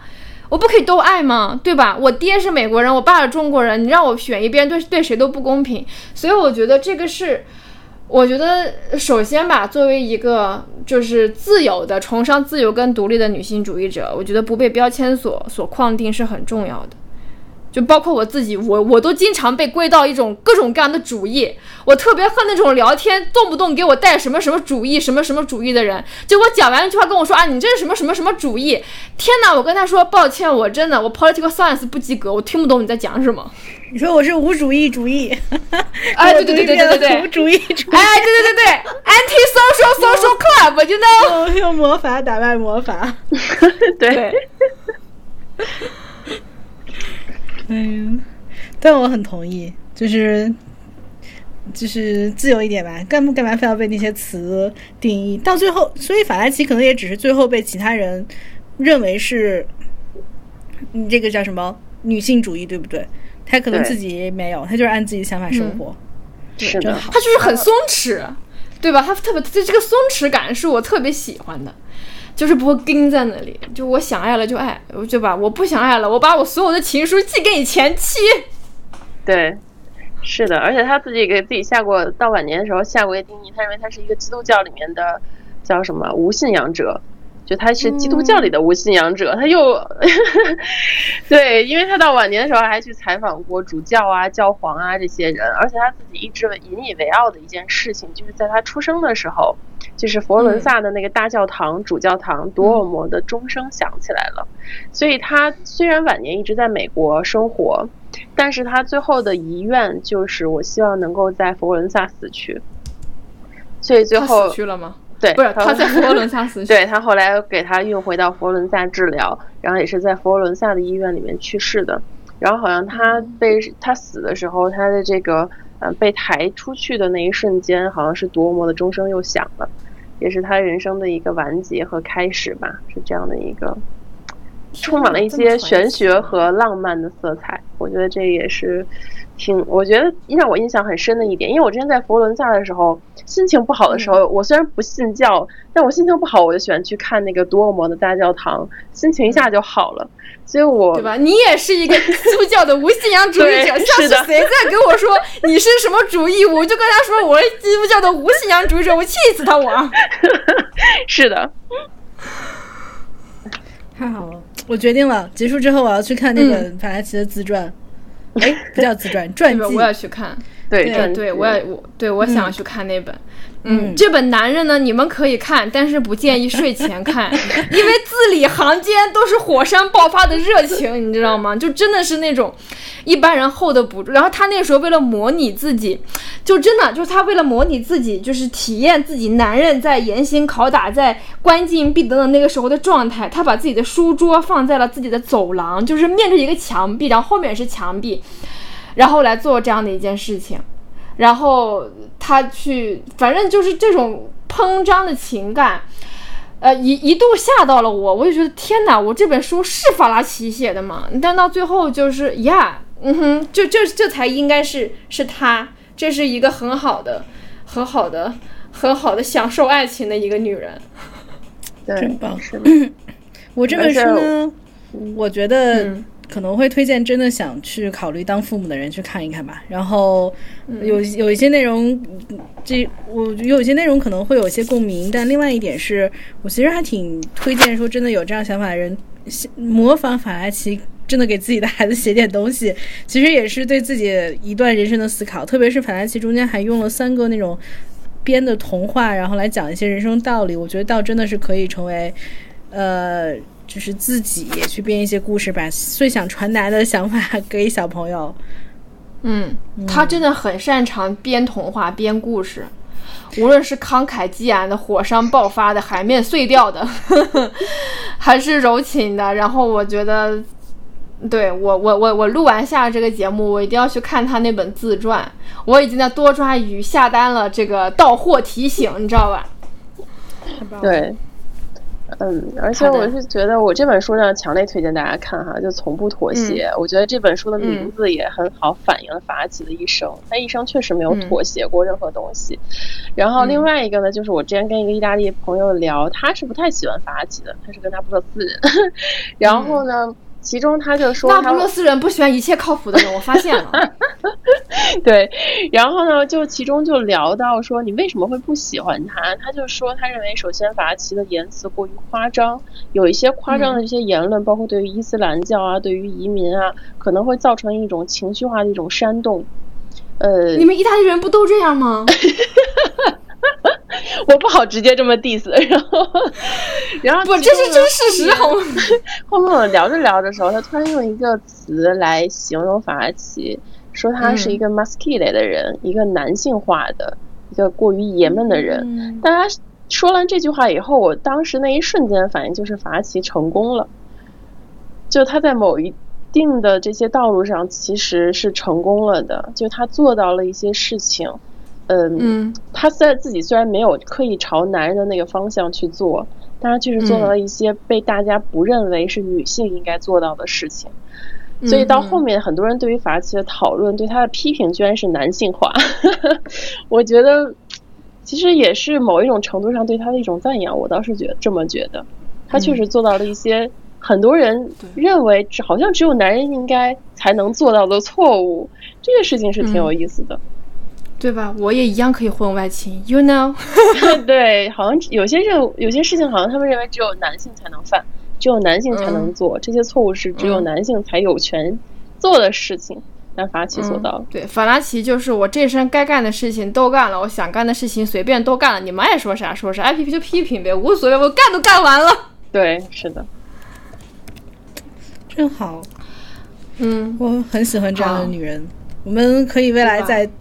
S5: 我不可以都爱吗？对吧？我爹是美国人，我爸是中国人，你让我选一边，对对谁都不公平。所以我觉得这个是，我觉得首先吧，作为一个就是自由的、崇尚自由跟独立的女性主义者，我觉得不被标签所所框定是很重要的。就包括我自己，我我都经常被归到一种各种各样的主义。我特别恨那种聊天动不动给我带什么什么主义、什么什么主义的人。就我讲完一句话跟我说啊，你这是什么什么什么主义？天哪！我跟他说抱歉，我真的我 political science 不及格，我听不懂你在讲什么。
S4: 你说我是无主义主义，
S5: 哎，对对对对对对
S4: 无，主义主义，
S5: 哎，对对对对，anti social social club，you know？
S4: 用用魔法打败魔法。
S3: 对，
S5: 对，
S4: 嗯，但我很同意，就是就是自由一点吧，干不干嘛非要被那些词定义？到最后，所以法拉奇可能也只是最后被其他人认为是，你这个叫什么女性主义，对不对？他可能自己没有，他就是按自己的想法生活，
S3: 是的，
S4: 真好
S5: 他。就是很松弛，对吧？他特别这这个松弛感是我特别喜欢的。就是不会钉在那里，就我想爱了就爱，我就把？我不想爱了，我把我所有的情书寄给你前妻。
S3: 对，是的，而且他自己给自己下过，到晚年的时候下过一个定义，他认为他是一个基督教里面的叫什么无信仰者，就他是基督教里的无信仰者，他又 对，因为他到晚年的时候还去采访过主教啊、教皇啊这些人，而且他自己一直引以为傲的一件事情，就是在他出生的时候，就是佛罗伦萨的那个大教堂、主教堂多尔摩的钟声响起来了，所以他虽然晚年一直在美国生活。但是他最后的遗愿就是，我希望能够在佛罗伦萨死去。所以最后
S5: 死去了吗？
S3: 对，
S5: 不是，他 在佛罗伦萨死去。
S3: 对他后来给他运回到佛罗伦萨治疗，然后也是在佛罗伦萨的医院里面去世的。然后好像他被他死的时候，他的这个呃被抬出去的那一瞬间，好像是夺魔的钟声又响了，也是他人生的一个完结和开始吧，是这样的一个充满了一些玄学和浪漫的色彩。我觉得这也是挺，我觉得让我印象很深的一点，因为我之前在佛罗伦萨的时候，心情不好的时候，我虽然不信教，但我心情不好，我就喜欢去看那个多尔摩的大教堂，心情一下就好了。所以我
S5: 对吧？你也是一个基督教的无信仰主义者，
S3: 对
S5: 像
S3: 是
S5: 谁在跟我说你是什么主义，我就跟他说我是基督教的无信仰主义者，我气死他我。
S3: 是的，
S4: 太好了，我决定了，结束之后我要去看那
S5: 嗯
S4: 本法拉奇的自传。哎、不叫自传，传记？。
S5: 我也去看。
S3: 对
S4: 对
S5: 我也我对我想去看那本。嗯，
S4: 嗯
S5: 这本男人呢，你们可以看，但是不建议睡前看，因为字里行间都是火山爆发的热情，你知道吗？就真的是那种一般人 hold 不住。然后他那时候为了模拟自己，就真的就是他为了模拟自己，就是体验自己男人在严刑拷打、在关禁闭等等那个时候的状态，他把自己的书桌放在了自己的走廊，就是面对一个墙壁，然后后面是墙壁，然后来做这样的一件事情。然后他去，反正就是这种膨胀的情感，呃，一一度吓到了我，我就觉得天哪，我这本书是法拉奇写的吗？但到最后就是呀，嗯哼，就这这才应该是是他，这是一个很好的、很好的、很好的享受爱情的一个女人。
S3: 对，
S4: 真棒
S3: 是的，
S4: 我这本书呢，我觉得
S5: 嗯
S4: 可能会推荐真的想去考虑当父母的人去看一看吧。然后有有一些内容，嗯这我有一些内容可能会有一些共鸣，但另外一点是我其实还挺推荐说真的有这样想法的人模仿法拉奇。真的给自己的孩子写点东西，其实也是对自己一段人生的思考。特别是法拉奇中间还用了三个那种编的童话，然后来讲一些人生道理。我觉得倒真的是可以成为，呃，就是自己也去编一些故事，把最想传达的想法 给小朋友。
S5: 嗯，他真的很擅长编童话、编故事，无论是慷慨激昂的、火山爆发的、海面碎掉的，还是柔情的。然后我觉得，对我我我我录完下这个节目，我一定要去看他那本自传。我已经在多抓鱼下单了这个到货提醒，你知道吧？
S3: 对。嗯，而且我是觉得我这本书呢，强烈推荐大家看哈，就从不妥协。我觉得这本书的名字也很好反映了法拉奇的一生，他一生确实没有妥协过任何东西。然后另外一个呢，就是我之前跟一个意大利朋友聊，他是不太喜欢法拉奇的，他是跟他不勒斯人。然后呢，其中他就说他
S5: 那不勒斯人不喜欢一切靠谱的人，我发现了。
S3: 对，然后呢，就其中就聊到说你为什么会不喜欢他？他就说他认为，首先法拉奇的言辞过于夸张，有一些夸张的一些言论，包括对于伊斯兰教啊、对于移民啊，可能会造成一种情绪化的一种煽动。呃，
S5: 你们意大利人不都这样吗？
S3: 我不好直接这么 diss，然后，然后
S5: 不，
S3: 其中呢
S5: 这是真事实，好吗？
S3: 后面我聊着聊着的时候，他突然用一个词来形容法拉奇，说他是一个 masculine 的人，一个男性化的，一个过于爷们的人。
S5: 嗯
S3: 但他说完这句话以后，我当时那一瞬间反应就是法拉奇成功了，就他在某一定的这些道路上其实是成功了的，就他做到了一些事情。嗯，
S5: 嗯
S3: 他在自己虽然没有刻意朝男人的那个方向去做，但他确实做到了一些被大家不认为是女性应该做到的事情。所以到后面，很多人对于法拉奇的讨论，对他的批评居然是男性化。我觉得，其实也是某一种程度上对他的一种赞扬。我倒是觉得这么觉得，他确实做到了一些很多人认为只好像只有男人应该才能做到的错误。这个事情是挺有意思的。
S5: 对吧？我也一样可以婚外情，you know？
S3: 对，好像有些任有些事情，好像他们认为只有男性才能犯，只有男性才能做，这些错误是只有男性才有权做的事情。但法拉奇做到了。
S5: 对，法拉奇就是我这身该干的事情都干了，我想干的事情随便都干了，你们爱说啥说啥，爱批评就批评呗，无所谓，我干都干完了。
S3: 对，是的，
S4: 真好，
S5: 嗯，
S4: 我很喜欢这样的女人。我们可以未来
S5: 对吧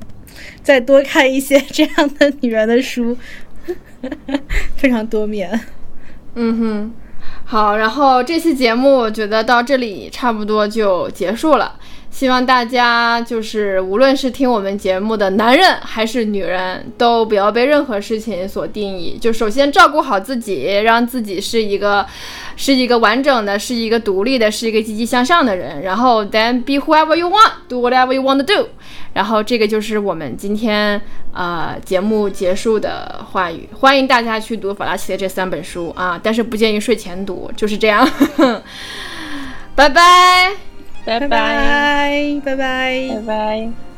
S4: 再多看一些 这样的女人的书，非常多面。
S5: 嗯哼，好，然后这期节目我觉得到这里差不多就结束了。希望大家就是无论是听我们节目的男人还是女人，都不要被任何事情所定义。就首先照顾好自己，让自己是一个是一个完整的，是一个独立的，是一个积极向上的人。然后 then be whoever you want, do whatever you want to do。然后这个就是我们今天呃节目结束的话语。欢迎大家去读法拉奇的这三本书啊，但是不建议睡前读，就是这样。拜拜。
S3: 拜
S4: 拜拜拜拜
S3: 拜拜。